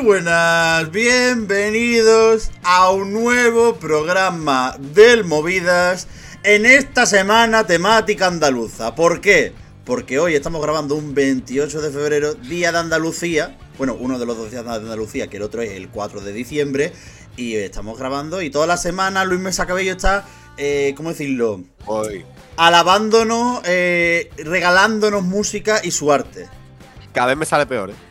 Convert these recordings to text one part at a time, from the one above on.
Muy buenas, bienvenidos a un nuevo programa del Movidas en esta semana temática andaluza. ¿Por qué? Porque hoy estamos grabando un 28 de febrero, día de Andalucía. Bueno, uno de los dos días de Andalucía, que el otro es el 4 de diciembre. Y estamos grabando y toda la semana Luis Mesa Cabello está, eh, ¿cómo decirlo? Hoy. Alabándonos, eh, regalándonos música y su arte. Cada vez me sale peor, ¿eh?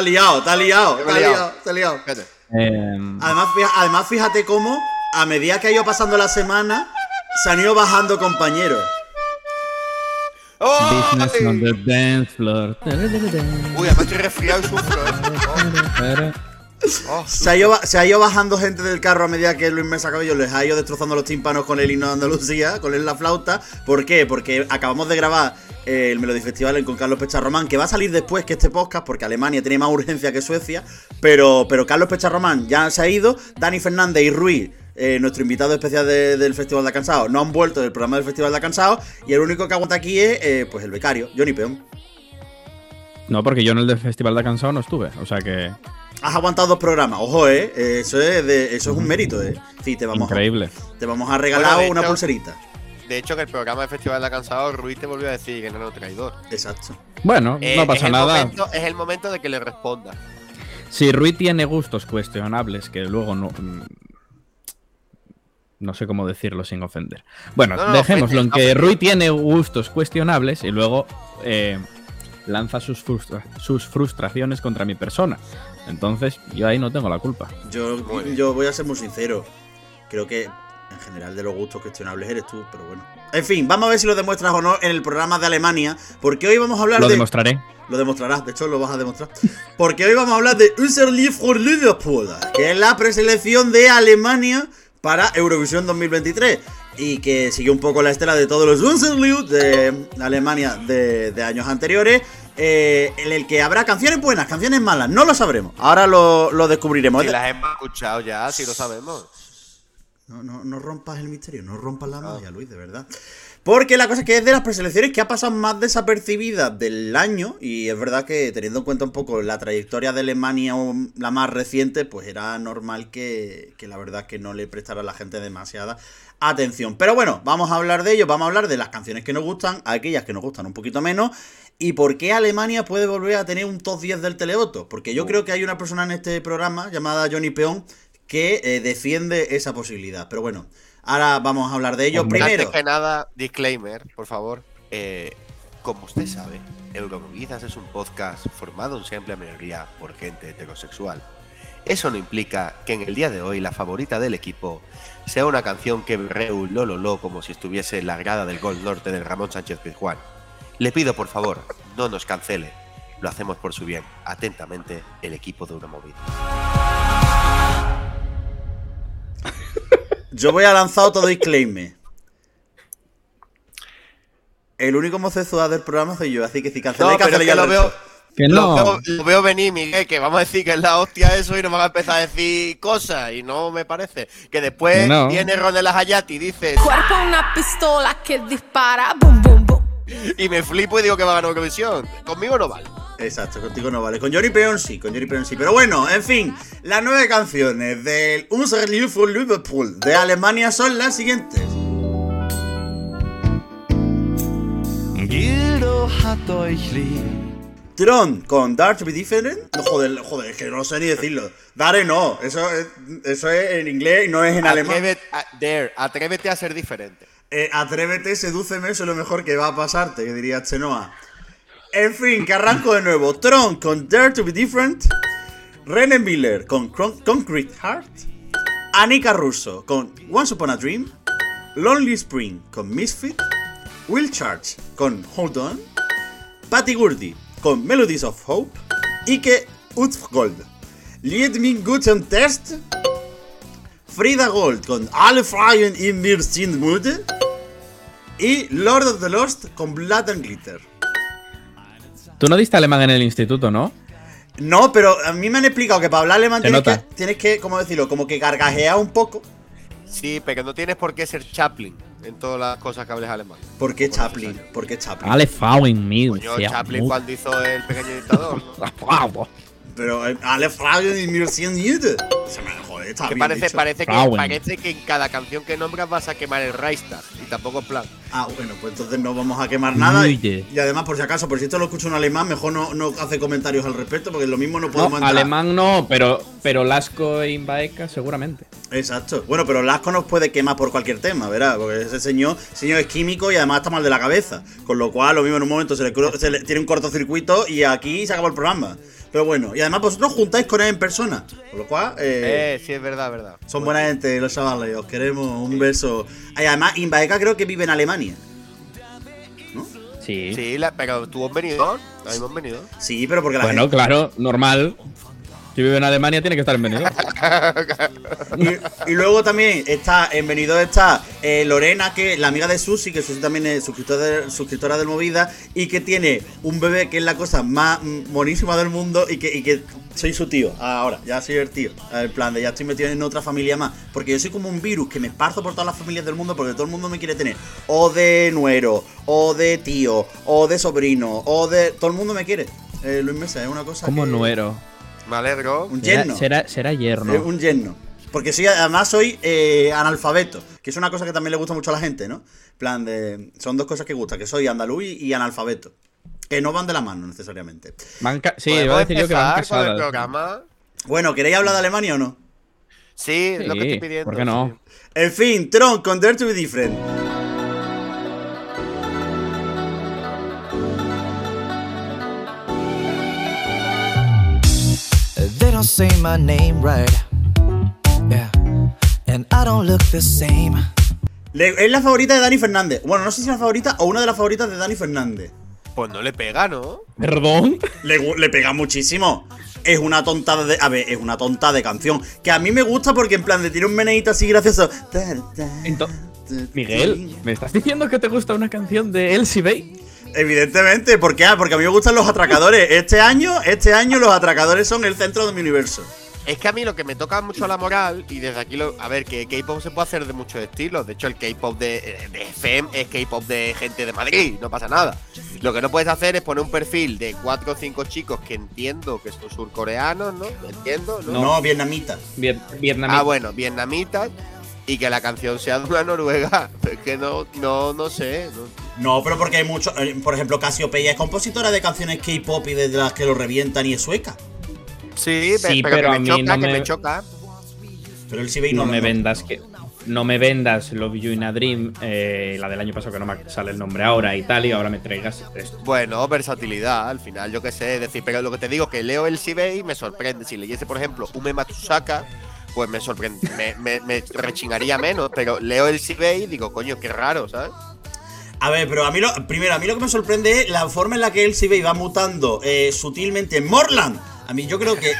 Está liado, está liado, está liado. está liado. Fíjate. Eh, Además, además, fíjate cómo, a medida que ha ido pasando la semana, se han ido bajando compañeros. ¡Oh! business on the dance floor. Uy, además estoy resfriado y sufro, ¿eh? Oh, oh, Se ha, ido, se ha ido bajando gente del carro a medida que Luis Mesa Cabello les ha ido destrozando los tímpanos con el himno de Andalucía, con el la flauta. ¿Por qué? Porque acabamos de grabar el Melody Festival con Carlos Pecharromán, que va a salir después que este podcast, porque Alemania tiene más urgencia que Suecia. Pero, pero Carlos Pecharromán ya se ha ido. Dani Fernández y Ruiz, eh, nuestro invitado especial de- del Festival de Cansado, no han vuelto del programa del Festival de Cansado. Y el único que aguanta aquí es eh, pues el becario, Johnny Peón. No, porque yo en el del Festival de Cansado no estuve. O sea que. Has aguantado dos programas, ojo, eh. Eso es, de- eso es un mérito, eh. Sí, te vamos, a, Increíble. te vamos a regalar Bueno, una hecho- pulserita. De hecho, que el programa de Festival de ha cansado, Ruiz te volvió a decir que no era un traidor. Exacto. Bueno, Eh, no es pasa nada. momento- es el momento de que le responda. Si Rui tiene gustos cuestionables que luego no. mm, No sé cómo decirlo sin ofender. Bueno, No, no, dejémoslo en que ofende. Rui tiene gustos cuestionables y luego eh, lanza sus, frustra- sus frustraciones contra mi persona. Entonces, yo ahí no tengo la culpa. Yo, yo voy a ser muy sincero. Creo que en general de los gustos cuestionables eres tú, pero bueno. En fin, vamos a ver si lo demuestras o no en el programa de Alemania. Porque hoy vamos a hablar Lo de. demostraré. Lo demostrarás, de hecho lo vas a demostrar. Porque hoy vamos a hablar de Unser Lied für Liverpool, que es la preselección de Alemania para Eurovisión 2023. Y que sigue un poco la estela de todos los Unser Lied de Alemania de, de años anteriores. eh, en el que habrá canciones buenas, canciones malas, no lo sabremos. Ahora lo, lo descubriremos. Si las hemos escuchado ya, si lo sabemos. No, no, no rompas el misterio, no rompas la magia, Luis, de verdad. Porque la cosa es que es de las preselecciones que ha pasado más desapercibida del año. Y es verdad que teniendo en cuenta un poco la trayectoria de Alemania, la más reciente, pues era normal que, que la verdad que no le prestara a la gente demasiada atención. Pero bueno, vamos a hablar de ello, vamos a hablar de las canciones que nos gustan, aquellas que nos gustan un poquito menos. ¿Y por qué Alemania puede volver a tener un top 10 del televoto? Porque yo creo que hay una persona en este programa llamada Johnny Peón que eh, defiende esa posibilidad. Pero bueno, ahora vamos a hablar de ello. Hombre. Primero, Antes que nada, disclaimer, por favor. Eh, como usted sabe, Euromovidas es un podcast formado en su amplia mayoría por gente heterosexual. Eso no implica que en el día de hoy la favorita del equipo sea una canción que berree un lololó como si estuviese en la grada del Gol Norte del Ramón Sánchez Pizjuán. Le pido por favor, no nos cancele. Lo hacemos por su bien. Atentamente, el equipo de Euromovida. Yo voy a lanzar otro disclaimer. El único homosexual del programa soy yo, así que si canceláis, No, canceláis que al lo veo, Que Lo no. veo, lo veo venir, Miguel, que vamos a decir que es la hostia eso y nos van a empezar a decir cosas y no me parece. Que después no. viene Ronel Hayati y dice Cuerpo una pistola que dispara, boom, boom. Y me flipo y digo que va a ganar Eurovisión. Conmigo no vale. Exacto, contigo no vale. Con Johnny Peón sí, con Johnny Peón sí. Pero bueno, en fin, las nueve canciones del Unser für Liverpool de Alemania son las siguientes. Gildo hat euch lieb. Tron con Dare to be Different. No, joder, joder, es que no sé ni decirlo. Dare no, eso es, eso es en inglés y no es en alemán. Dare, atrévete a ser diferente. Eh, atrévete, sedúceme, eso es lo mejor que va a pasarte, que diría Chenoa. En fin, que arranco de nuevo. Tron con Dare to be Different. René Miller con Concrete Heart. Anika Russo con Once Upon a Dream. Lonely Spring con Misfit. Will Charge con Hold On, Patty Gurdy con Melodies of Hope, Ike Utfgold, Lied min guten Test, Frida Gold con Alle Fragen in mir sind müde y Lord of the Lost con Blood and Glitter. Tú no diste alemán en el instituto, ¿no? No, pero a mí me han explicado que para hablar alemán tienes que, tienes ¿cómo decirlo? Como que gargajear un poco. Sí, pero que no tienes por qué ser Chaplin en todas las cosas que hables alemán. ¿Por qué Chaplin? ¿Por qué Chaplin? Ale Fauin, mío. Chaplin cuando hizo el pequeño dictador. ¿no? pero eh, Ale Fauin en 1900 está Que bien parece, dicho. parece, que, Frauen. parece que en cada canción que nombras vas a quemar el Reichstag. Y tampoco en plan. Ah, bueno, pues entonces no vamos a quemar nada. Y, además, por si acaso, por si esto lo escucha un alemán, mejor no, no hace comentarios al respecto, porque lo mismo no No, podemos entrar. alemán no, pero, pero Lasco e Imbaeka seguramente. Exacto. Bueno, pero Lasco nos puede quemar por cualquier tema, ¿verdad? Porque ese señor, señor es químico y además está mal de la cabeza. Con lo cual, lo mismo en un momento se le, cru- se le- tiene un cortocircuito y aquí se acabó el programa. Pero bueno, y además vosotros juntáis con él en persona. Con lo cual, eh, Eh, sí, es verdad, verdad. son buena gente los chavales. Os queremos. Un beso. Y además, Imbaeka creo que vive en Alemania. Sí. Sí, la- pero tú has venido. Ahí hemos venido. Sí, pero porque la Bueno, gente. claro, normal. Si vive en Alemania tiene que estar en Benidorm. Y, y luego también está en Benidorm está eh, Lorena, que la amiga de Susi, que Susi también es suscriptora, de- suscriptora del Movida, y que tiene un bebé que es la cosa más monísima del mundo y que, y que soy su tío. Ahora, ya soy el tío. El plan de ya estoy metido en otra familia más. Porque yo soy como un virus que me esparzo por todas las familias del mundo porque todo el mundo me quiere tener. O de nuero, o de tío, o de sobrino, o de. Todo el mundo me quiere. Eh, Luis Mesa, es una cosa. Como que- nuero. Me alegro. Un yerno. será, será yerno. Eh, un yerno. Porque soy, además soy eh, analfabeto, que es una cosa que también le gusta mucho a la gente, ¿no? En plan de. Son dos cosas que gustan, que soy andaluz y, analfabeto. Que no van de la mano necesariamente. Van ca- sí, ¿Podemos iba a decir yo que van el programa? Bueno, ¿queréis hablar de Alemania o no? Sí, es lo que Sí, estoy pidiendo. ¿por qué no? sí. En fin, Tron con Dare to be Different. Say my name right. Yeah. And I don't look the same. Le- es la favorita de Dani Fernández. Bueno, no sé si es la favorita o una de las favoritas de Dani Fernández. Pues no le pega, ¿no? ¿Perdón? Le, le pega muchísimo. Es una tontada de. A ver, es una tonta de canción. Que a mí me gusta porque en plan de tiene un meneíto así gracioso. Ento- Miguel, ¿me estás diciendo que te gusta una canción de Elsie Bay? Evidentemente, ¿por qué? Ah, porque a mí me gustan los atracadores. Este año, este año los atracadores son el centro de mi universo. Es que a mí lo que me toca mucho la moral, y desde aquí lo. A ver, que K-pop se puede hacer de muchos estilos. De hecho, el K-pop de, de FM es K-pop de gente de Madrid, no pasa nada. Lo que no puedes hacer es poner un perfil de cuatro o cinco chicos que entiendo que son surcoreanos, ¿no? Entiendo, ¿no? No, vietnamita. Viet vietnamita. Ah, bueno, vietnamitas. Y que la canción sea de una noruega. Es que no, no, no sé. no- No, pero porque hay muchos. eh, Por ejemplo, Casiopeia es compositora de canciones K-pop y de las que lo revientan y es sueca. Sí, Sí, pero, pero que a me mí choca, no que me me- choca. Pero el CBI no no, me vendas que. No me vendas Love You in a Dream, eh, la del año pasado que no me sale el nombre ahora y tal, y ahora me traigas esto. Bueno, versatilidad, al final, yo qué sé, es decir, pero lo que te digo que leo el CBI y me sorprende. Si leyese, por ejemplo, Ume Matsusaka, pues me sorprende, me, me, rechinaría menos, pero leo el CBI y digo, coño, qué raro, ¿sabes? A ver, pero a mí lo. Primero, a mí lo que me sorprende es la forma en la que el CBI va mutando eh, sutilmente en Morland. A mí yo creo que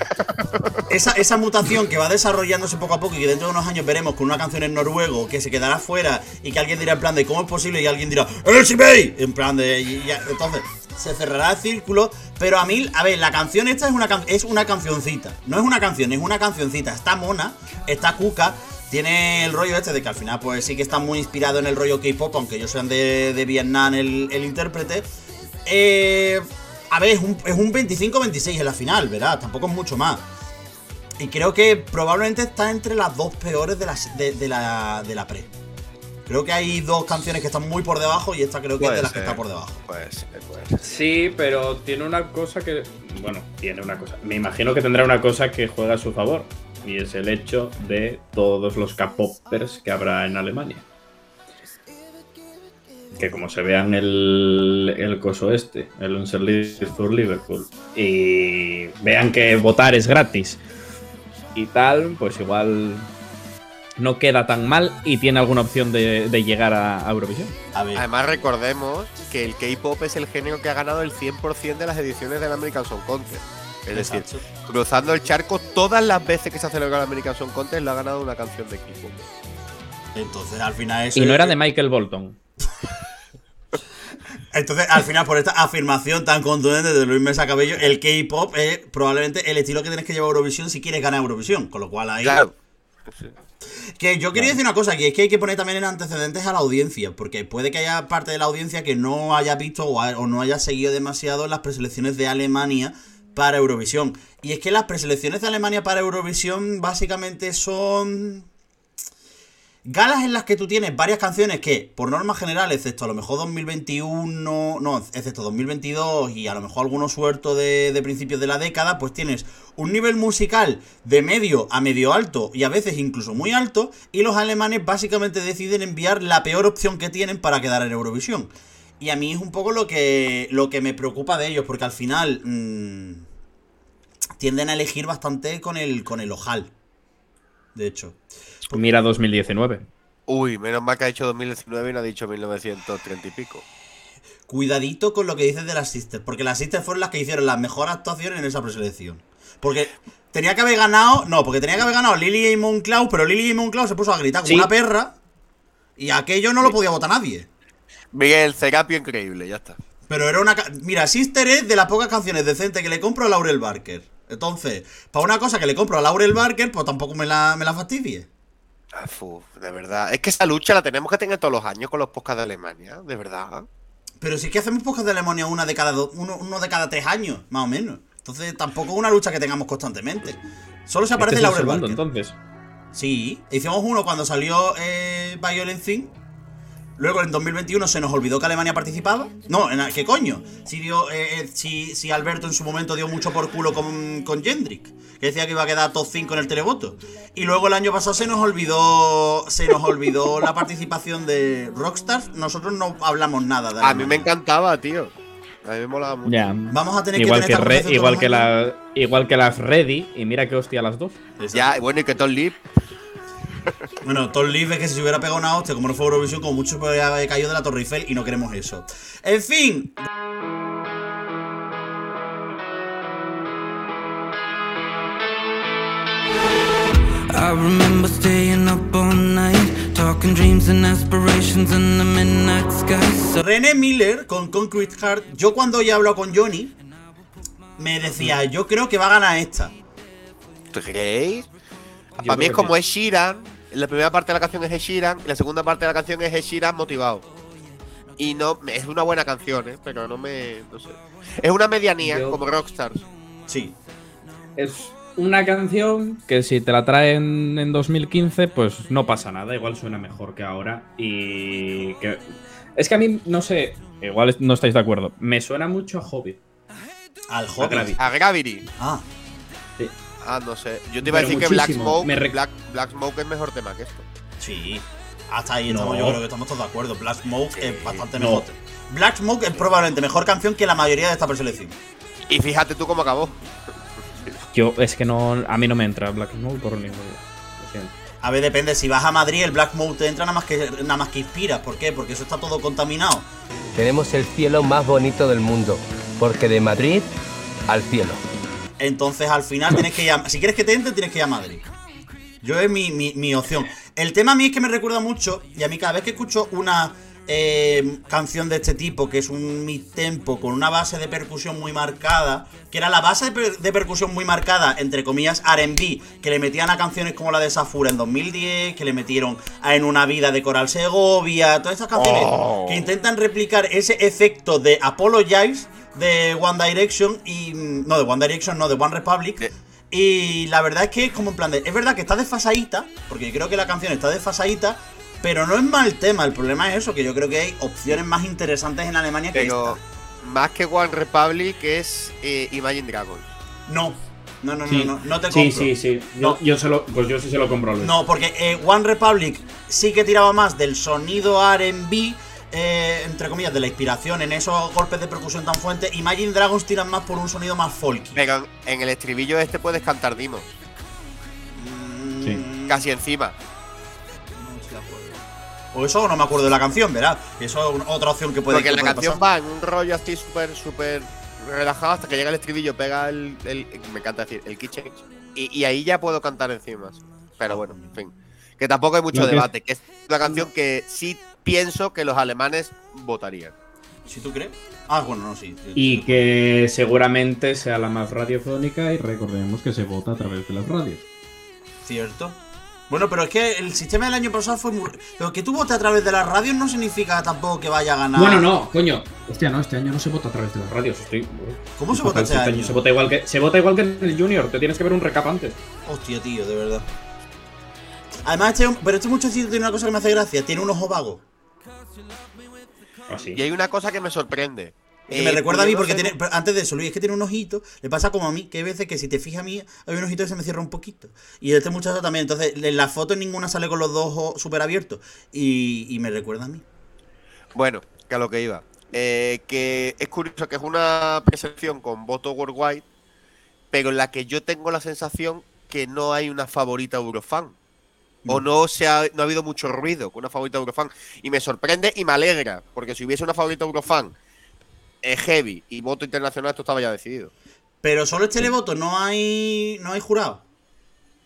esa, mutación que va desarrollándose poco a poco y que dentro de unos años veremos con una canción en noruego que se quedará fuera y que alguien dirá en plan de cómo es posible y alguien dirá ¡El CBI! En plan de. entonces, se cerrará el círculo. Pero a mí, a ver, la canción esta es una, can- es una cancioncita. No es una canción, es una cancioncita. Está mona, está cuca. Tiene el rollo este de que al final, pues sí que está muy inspirado en el rollo K-pop, aunque ellos sean de, de Vietnam el, el intérprete. Eh, a ver, es un, es un 25-26 en la final, ¿verdad? Tampoco es mucho más. Y creo que probablemente está entre las dos peores de la, de, de la, de la pre. Creo que hay dos canciones que están muy por debajo y esta creo que es de las que está por debajo. Puede ser, puede ser. Sí, pero tiene una cosa que. Bueno, tiene una cosa. Me imagino que tendrá una cosa que juega a su favor. Y es el hecho de todos los K-popers que habrá en Alemania. Que como se vean el, el coso este, el Unserlied for Liverpool, y vean que votar es gratis y tal, pues igual no queda tan mal y tiene alguna opción de, de llegar a, a Eurovisión. A ver, Además, recordemos que el K-pop es el género que ha ganado el 100% de las ediciones del American Song Contest. Es decir, exacto. cruzando el charco, todas las veces que se ha celebrado el American Song Contest lo ha ganado una canción de K-pop. Entonces, al final eso Y no era de Michael Bolton. Entonces, al final, por esta afirmación tan contundente de Luis Mesa Cabello, el K-pop es probablemente el estilo que tienes que llevar a Eurovisión si quieres ganar Eurovisión. Con lo cual ahí. Claro. Que yo quería decir una cosa, que es que hay que poner también en antecedentes a la audiencia, porque puede que haya parte de la audiencia que no haya visto o, ha- o no haya seguido demasiado las preselecciones de Alemania para Eurovisión. Y es que las preselecciones de Alemania para Eurovisión básicamente son galas en las que tú tienes varias canciones que, por norma general, excepto a lo mejor 2021, no, excepto 2022 y a lo mejor algunos suelto de, de principios de la década, pues tienes un nivel musical de medio a medio alto y a veces incluso muy alto, y los alemanes básicamente deciden enviar la peor opción que tienen para quedar en Eurovisión. Y a mí es un poco lo que, lo que me preocupa de ellos, porque al final mm, tienden a elegir bastante con el, con el ojal. De hecho. Mira 2019. Uy, menos mal que ha dicho 2019 y no ha dicho 1930 y pico. Cuidadito con lo que dices de las Sisters, porque las Sisters fueron las que hicieron las mejores actuaciones en esa preselección. Porque tenía que haber ganado, no, porque tenía que haber ganado Lily y Moncloud, pero Lily y Moncloud se puso a gritar como Sí. una perra y aquello no lo podía votar nadie. Miguel, Serapio increíble, ya está. Pero era una... Mira, Sister es de las pocas canciones decentes que le compro a Laurel Barker. Entonces, para una cosa que le compro a Laurel Barker, pues tampoco me la, me la fastidie. Ah, fu, de verdad. Es que esa lucha la tenemos que tener todos los años con los podcasts de Alemania, de verdad. Pero sí que hacemos podcast de Alemania una de cada do- uno, uno de cada tres años, más o menos. Entonces tampoco es una lucha que tengamos constantemente. Solo se aparece Este es el Laurel segundo, Barker. entonces. Sí, hicimos uno cuando salió eh, Violent Thing. Luego en 2021 se nos olvidó que Alemania participaba. No, en- ¿qué coño? Si, dio, eh, eh, si, si Alberto en su momento dio mucho por culo con, con Jendrik, que decía que iba a quedar top 5 en el televoto. Y luego el año pasado se nos olvidó se nos olvidó la participación de Rockstars. Nosotros no hablamos nada de A mí me encantaba, tío. A mí me molaba mucho. Ya. Vamos a tener Igual que que, tener esta Re- conversación igual, que la, igual que las Ready, y mira qué hostia las dos. Ya, bueno, y que Tom Lip. Bueno, Tom Leaf es que si se hubiera pegado una hostia, como no fue Eurovisión, como mucho podría haber caído de la Torre Eiffel y no queremos eso. En fin, I remember staying up all night, talking dreams and aspirations in the midnight sky. So René Miller con Concrete Heart, yo cuando ya hablo con Johnny, me decía, yo creo que va a ganar esta. ¿Tú creéis? Para mí es como Ed Sheeran. La primera parte de la canción es Ed Sheeran y la segunda parte de la canción es Ed Sheeran motivado. Y no, es una buena canción, ¿eh? pero no me. No sé. Es una medianía, Yo- como Rockstars. Sí. Es una canción que si te la traen en 2015, pues no pasa nada. Igual suena mejor que ahora. Y que. Es que a mí, no sé, igual no estáis de acuerdo. Me suena mucho a Hobbit. Al A Hobbit. Gravity. A Gravity. Ah, Ah, no sé. Yo te iba a decir que Black. Smoke, Me Black, Black Smoke es mejor tema que esto. sí. Hasta ahí No. estamos, yo creo que estamos todos de acuerdo. Black Smoke es bastante No. mejor. Black Smoke es probablemente mejor canción que la mayoría de esta preselección. Y fíjate tú cómo acabó. Yo, es que no. A mí no me entra Black Smoke por ningún. A ver, depende, si vas a Madrid, el Black Smoke te entra nada más que nada más que inspiras. ¿Por qué? Porque eso está todo contaminado. Tenemos el cielo más bonito del mundo, porque de Madrid al cielo. Entonces al final tienes que a, Si quieres que te entre, tienes que ir a Madrid. Yo es mi, mi- mi opción. El tema a mí es que me recuerda mucho, y a mí cada vez que escucho una eh, canción de este tipo, que es un mid-tempo con una base de percusión muy marcada, que era la base de, per- de percusión muy marcada, entre comillas, RB, que le metían a canciones como la de Safura en 2010, que le metieron a En una vida de Coral Segovia, todas estas canciones que intentan replicar ese efecto de Apologize de One Direction y. No, de One Direction, no, de One Republic. De- Y la verdad es que es como en plan de. Es verdad que está desfasadita, porque yo creo que la canción está desfasadita, pero no es mal tema. El problema es eso, que yo creo que hay opciones más interesantes en Alemania que Pero esta. más que One Republic es eh, Imagine Dragons. No. No, no, Sí. no, no, no te Sí, compro. sí, sí. No. Yo, yo se lo, pues yo sí se lo compro Luis. No, porque eh, One Republic sí que tiraba más del sonido RB, eh, entre comillas, de la inspiración en esos golpes de percusión tan fuertes. Imagine Dragons tiran más por un sonido más folky. Pero en el estribillo este puedes cantar Dimos. Mm, Sí. Casi encima. O eso no me acuerdo de la canción, ¿verdad? Eso es otra opción que puede Porque que la puede canción pasar. va en un rollo así súper, súper relajado hasta que llega el estribillo, pega el, el- me encanta decir, el key change. Y, y ahí ya puedo cantar encima. Pero bueno, en fin. Que tampoco hay mucho debate, que es una canción que sí pienso que los alemanes votarían. ¿Si tú crees? Ah, bueno, no, sí. Y que seguramente sea la más radiofónica y recordemos que se vota a través de las radios. Cierto. Bueno, pero es que el sistema del año pasado fue muy. Pero que tú votes a través de las radios no significa tampoco que vaya a ganar. Bueno, no, coño. Hostia, no, este año no se vota a través de las radios. Estoy... ¿Cómo se vota este año? Se vota, igual que, se vota igual que en el Junior. Te tienes que ver un recap antes. Hostia, tío, de verdad. Además, este, pero este muchachito tiene una cosa que me hace gracia. Tiene un ojo vago. Así. Y hay una cosa que me sorprende. Que me Eh, recuerda a mí porque tiene. antes de eso, Luis, es que tiene un ojito. Le pasa como a mí, que hay veces que si te fijas a mí, hay un ojito que se me cierra un poquito. Y este muchacho también. Entonces, en la foto ninguna sale con los dos ojos súper abiertos. Y, y me recuerda a mí. Bueno, que a lo que iba. Eh, que es curioso que es una preselección con voto worldwide, pero en la que yo tengo la sensación que no hay una favorita Eurofan. O no, se ha, no ha habido mucho ruido con una favorita Eurofan. Y me sorprende y me alegra, porque si hubiese una favorita Eurofan eh, heavy y voto internacional, esto estaba ya decidido. Pero solo este televoto, no hay. No hay jurado.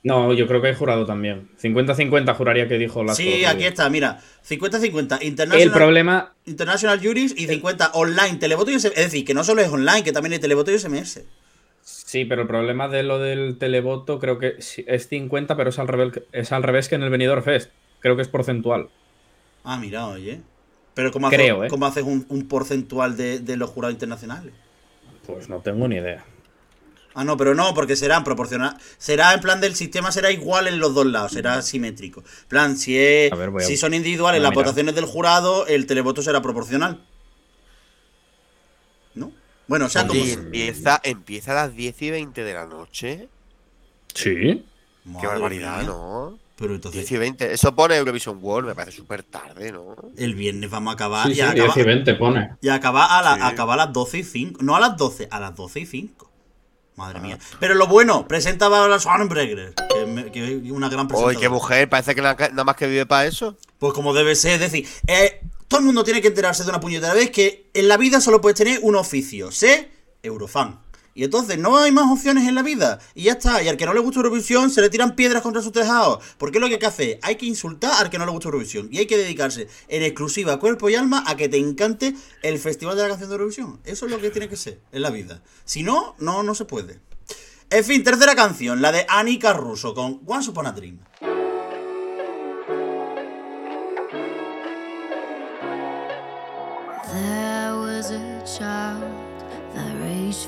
No, yo creo que hay jurado también. 50-50 juraría que dijo la Sí, aquí está, mira. 50-50. El International, problema. International Juries y 50 online. Televoto y SMS. Es decir, que no solo es online, que también hay televoto y SMS. Sí, pero el problema de lo del televoto creo que es 50, pero es al revés, es al revés que en el Benidorm Fest. Creo que es porcentual. Ah, mira, oye. Pero ¿cómo, haces- ¿eh? ¿cómo haces un, un porcentual de, de los jurados internacionales? Pues no tengo ni idea. Ah, no, pero no, porque serán proporcional. Será en plan del sistema, será igual en los dos lados, será simétrico. En plan, si es, ver, si son individuales voy a las votaciones del jurado, el televoto será proporcional. ¿No? Bueno, o sea, como. Empieza, empieza a las 10 y 20 de la noche. Sí. Qué Madre barbaridad, mía. ¿no? Pero 10 entonces, y 20. Eso pone Eurovision World, me parece súper tarde, ¿no? el viernes vamos a acabar. Sí, y, sí, acaba, 10 y 20 pone. y acaba a, la- Sí. acaba a las 12 y 5. No a las 12, a las 12 y 5. Madre mía. Pero lo bueno, presentaba a la Sonnenbregger, que, es una gran Uy, presentación. qué mujer, parece que na- nada más que vive para eso. Pues como debe ser, es decir, eh, todo el mundo tiene que enterarse de una puñetera vez que en la vida solo puedes tener un oficio, sé Eurofan. Y entonces no hay más opciones en la vida. Y ya está. Y al que no le gusta Eurovisión se le tiran piedras contra sus tejados. Porque es lo que hay que hacer. Hay que insultar al que no le gusta Eurovisión. Y hay que dedicarse en exclusiva, cuerpo y alma, a que te encante el Festival de la Canción de Eurovisión. Eso es lo que tiene que ser en la vida. Si no, no, no se puede. En fin, tercera canción, la de Anika Russo con Once Upon a Dream.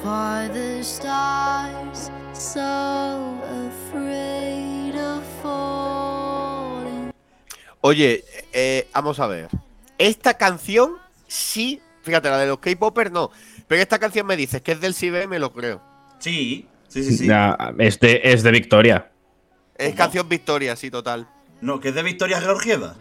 The stars, so afraid of falling. Oye, eh, vamos a ver. Esta canción, sí, fíjate, la de los K-Popers no. Pero esta canción me dices que es del CB, me lo creo. Sí, sí, sí, sí. Ya, es, de, es de Victoria. Es ¿Cómo? canción Victoria, sí, total. No, que es de Victoria Georgieva.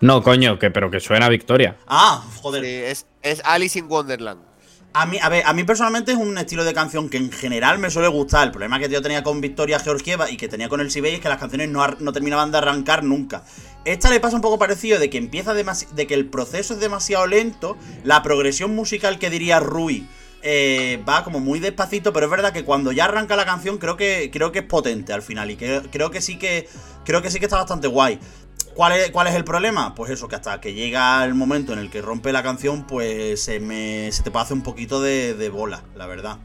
No, coño, que, pero que suena a Victoria. Ah, joder. Sí, es, es Alice in Wonderland. A mí, a ver, a mí personalmente es un estilo de canción que en general me suele gustar. El problema que yo tenía con Victoria Georgieva y que tenía con el Sibey es que las canciones no, no terminaban de arrancar nunca. Esta le pasa un poco parecido de que empieza de que el proceso es demasiado lento, la progresión musical que diría Rui eh, va como muy despacito, pero es verdad que cuando ya arranca la canción creo que creo que es potente al final y que, creo que sí que creo que sí que está bastante guay. ¿Cuál es, ¿Cuál es el problema? Pues eso, que hasta que llega el momento en el que rompe la canción, pues se, me, se te hacer un poquito de, de bola, la verdad.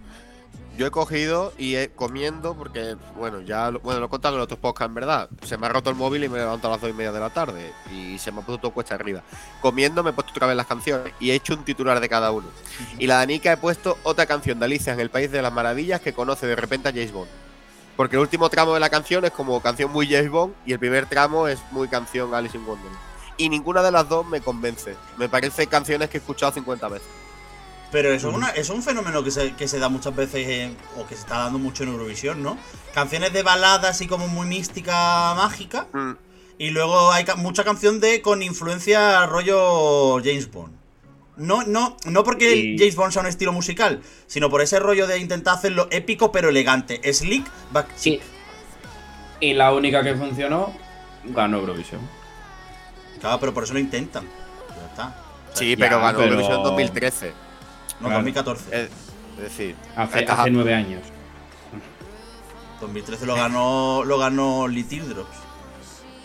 Yo he cogido y he comiendo, porque, bueno, ya lo, bueno, lo he contado en otros podcasts, en verdad. Se me ha roto el móvil y me levanto a las dos y media de la tarde. Y se me ha puesto todo cuesta arriba. Comiendo me he puesto otra vez las canciones y he hecho un titular de cada uno. Y la de Anika he puesto otra canción de Alicia en el País de las Maravillas que conoce de repente a James Bond. Porque el último tramo de la canción es como canción muy James Bond y el primer tramo es muy canción Alice in Wonderland. Y ninguna de las dos me convence. Me parece canciones que he escuchado 50 veces. Pero eso, es, una- es un fenómeno que se, que se da muchas veces, en- o que se está dando mucho en Eurovisión, ¿no? Canciones de balada así como muy mística, mágica. Mm. Y luego hay ca- mucha canción de con influencia rollo James Bond. No, no, no porque Y- James Bond sea un estilo musical, sino por ese rollo de intentar hacerlo épico pero elegante. Slick, back Sí. Y la única que funcionó ganó Eurovisión. Claro, pero por eso lo intentan. Ya está. O sea, Sí, Ya, pero ganó pero- Eurovisión en 2013. No, claro. 2014. Es, es decir, Hace, hace nueve años. 2013 lo ganó, lo ganó Lee Teardrops.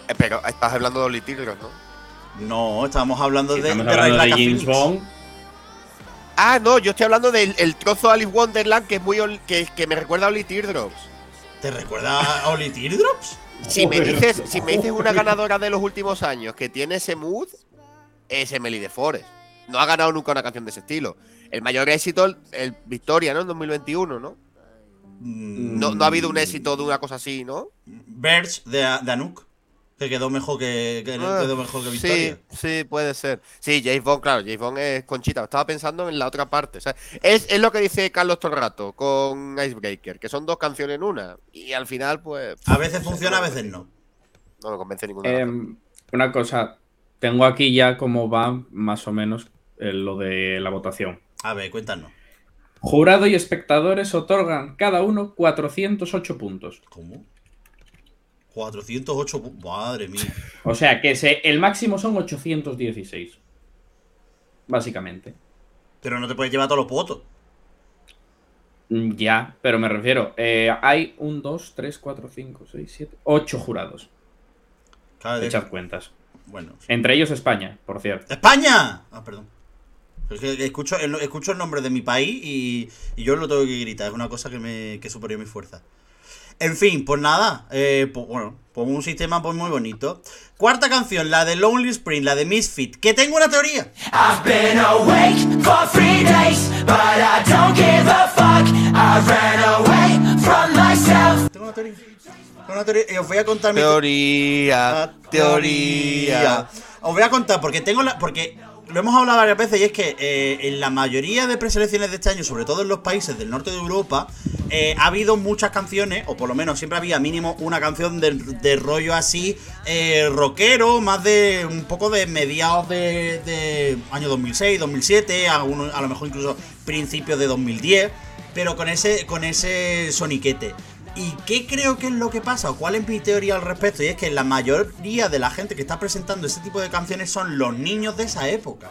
eh, pero estás hablando de Oli Tigros, ¿no? No, estábamos hablando de, Estamos de hablando de James. Bond. Ah, no, yo estoy hablando del el trozo de Alice Wonderland que es muy que, que me recuerda a Oli Teardrops. ¿Te recuerda a Oli Teardrops? Si me dices, si me dices una ganadora de los últimos años que tiene ese mood, es Emily de Forest. No ha ganado nunca una canción de ese estilo. El mayor éxito, el, el Victoria, ¿no? En 2021, ¿no? Mm, ¿no? No ha habido un éxito de una cosa así, ¿no? Birch de, de Anouk. Que quedó mejor que, que- Ah, quedó mejor que Victoria. Sí, sí, puede ser. Sí, James Bond, claro, James Bond es Conchita. Estaba pensando en la otra parte. o sea, es, es lo que dice Carlos todo el rato con Icebreaker, que son dos canciones en una. Y al final, pues. A veces funciona, a veces no. No me convence ninguna. Em, una cosa, tengo aquí ya cómo va más o menos eh, lo de la votación. A ver, cuéntanos. Jurado y espectadores otorgan cada uno 408 puntos. ¿Cómo? 408. pu- Madre mía. O sea que se, el máximo son 816. Básicamente. Pero no te puedes llevar todos los votos. Mm, Ya, pero me refiero. eh, hay un, 2, 3, 4, 5, 6, 7, 8 jurados. Claro, de- Echad cuentas. Bueno. sí. Entre ellos España, por cierto. ¡España! Ah, perdón. Es que escucho el, escucho el nombre de mi país y, y yo lo tengo que gritar. Es una cosa que me que superior mi fuerza. En fin, pues nada. eh, pues, bueno, pues un sistema pues muy bonito. Cuarta canción, la de Lonely Spring, la de Misfit. Que tengo una teoría. I've been awake for three days, but I don't give a fuck. I ran away from myself. Tengo una teoría. Tengo una teoría. Y os voy a contar mi Teoría, La teoría. Os voy a contar, porque tengo la. Porque lo hemos hablado varias veces, y es que eh, en la mayoría de preselecciones de este año, sobre todo en los países del norte de Europa, eh, ha habido muchas canciones, o por lo menos siempre había mínimo una canción de, rollo así, eh, rockero, más de un poco de mediados de, de año 2006, 2007, algunos- a lo mejor incluso principios de 2010, pero con ese, con ese soniquete. ¿Y qué creo que es lo que pasa? ¿O cuál es mi teoría al respecto? Y es que la mayoría de la gente que está presentando ese tipo de canciones son los niños de esa época.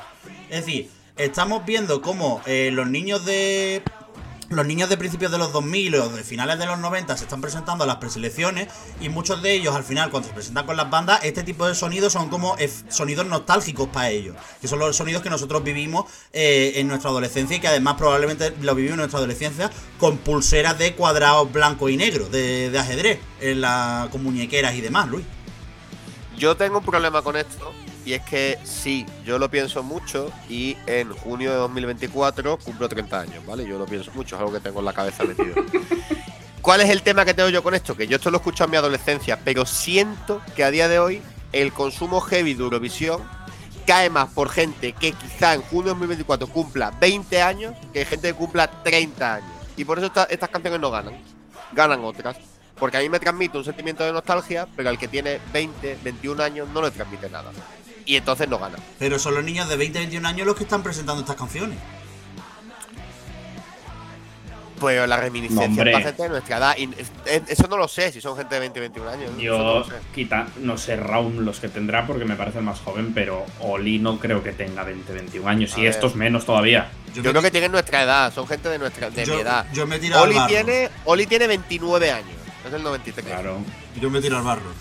Es decir, estamos viendo cómo eh, los niños de. Los niños de principios de los 2000 o de finales de los 90 se están presentando a las preselecciones y muchos de ellos al final cuando se presentan con las bandas este tipo de sonidos son como sonidos nostálgicos para ellos, que son los sonidos que nosotros vivimos eh, en nuestra adolescencia y que además probablemente lo vivimos en nuestra adolescencia con pulseras de cuadrados blanco y negro de, de ajedrez en la, con muñequeras y demás, Luis. Yo tengo un problema con esto y es que sí, yo lo pienso mucho y en junio de 2024 cumplo 30 años, ¿vale? Yo lo pienso mucho, es algo que tengo en la cabeza metido. ¿Cuál es el tema que tengo yo con esto? Que yo esto lo he escuchado en mi adolescencia, pero siento que a día de hoy el consumo heavy de Eurovisión cae más por gente que quizá en junio de 2024 cumpla 20 años que gente que cumpla 30 años. Y por eso esta- estas canciones no ganan, ganan otras. Porque a mí me transmite un sentimiento de nostalgia, pero al que tiene 20, 21 años no le transmite nada. Y entonces no gana. Pero son los niños de 20 21 años los que están presentando estas canciones. Pues la reminiscencia gente de nuestra edad. Y eso no lo sé, si son gente de 20, 21 años. no Yo, lo sé. quita, no sé Raum los que tendrá porque me parece el más joven, pero Oli no creo que tenga 20, 21 años. A y ver. estos menos todavía. Yo me- creo que tienen nuestra edad, son gente de nuestra de yo, mi edad. yo me he Oli barro. tiene, Oli tiene 29 años, es del 93. Claro. Yo me tiro al barro.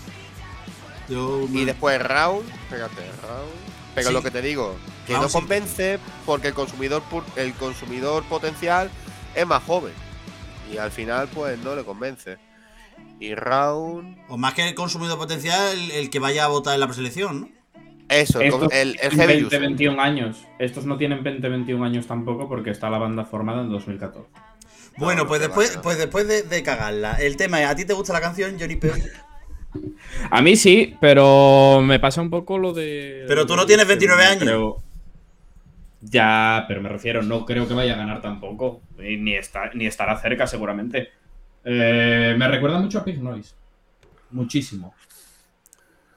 Yo me- Y después Round, fíjate, Round. Pero Sí. lo que te digo, que Round no sí. convence porque el consumidor el consumidor potencial es más joven. Y al final, pues no le convence. Y Round. O más que el consumidor potencial, el, el que vaya a votar en la preselección, ¿no? Eso, el, Estos el, el tienen heavy 20, user. 21 años. Estos no tienen 20, 21 años tampoco porque está la banda formada en 2014. Bueno, no, pues después, pues después de, de cagarla, el tema es, ¿a ti te gusta la canción, Johnny P? A mí sí, pero me pasa un poco lo de. Pero tú no tienes 29 no años. creo- Ya, pero me refiero, no creo que vaya a ganar tampoco. Ni, está, ni estará cerca, seguramente. Eh, me recuerda mucho a Pig Noise. Muchísimo.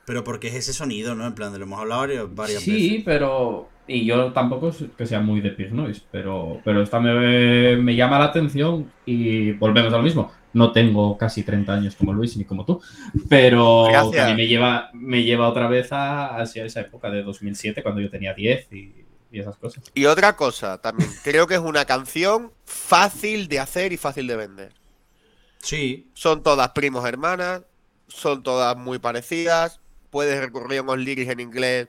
Pero porque es ese sonido, ¿no? En plan, de lo hemos hablado varias, varias Sí, veces. pero. Y yo tampoco es que sea muy de Pig Noise, pero, pero esta me, me llama la atención y volvemos a lo mismo. No tengo casi 30 años como Luis ni como tú, pero Gracias. mí me lleva, me lleva otra vez a, hacia esa época de 2007, cuando yo tenía 10 y, y esas cosas. Y otra cosa también, creo que es una canción fácil de hacer y fácil de vender. Sí. Son todas primos hermanas, son todas muy parecidas, puedes recurrir a unos lyrics en inglés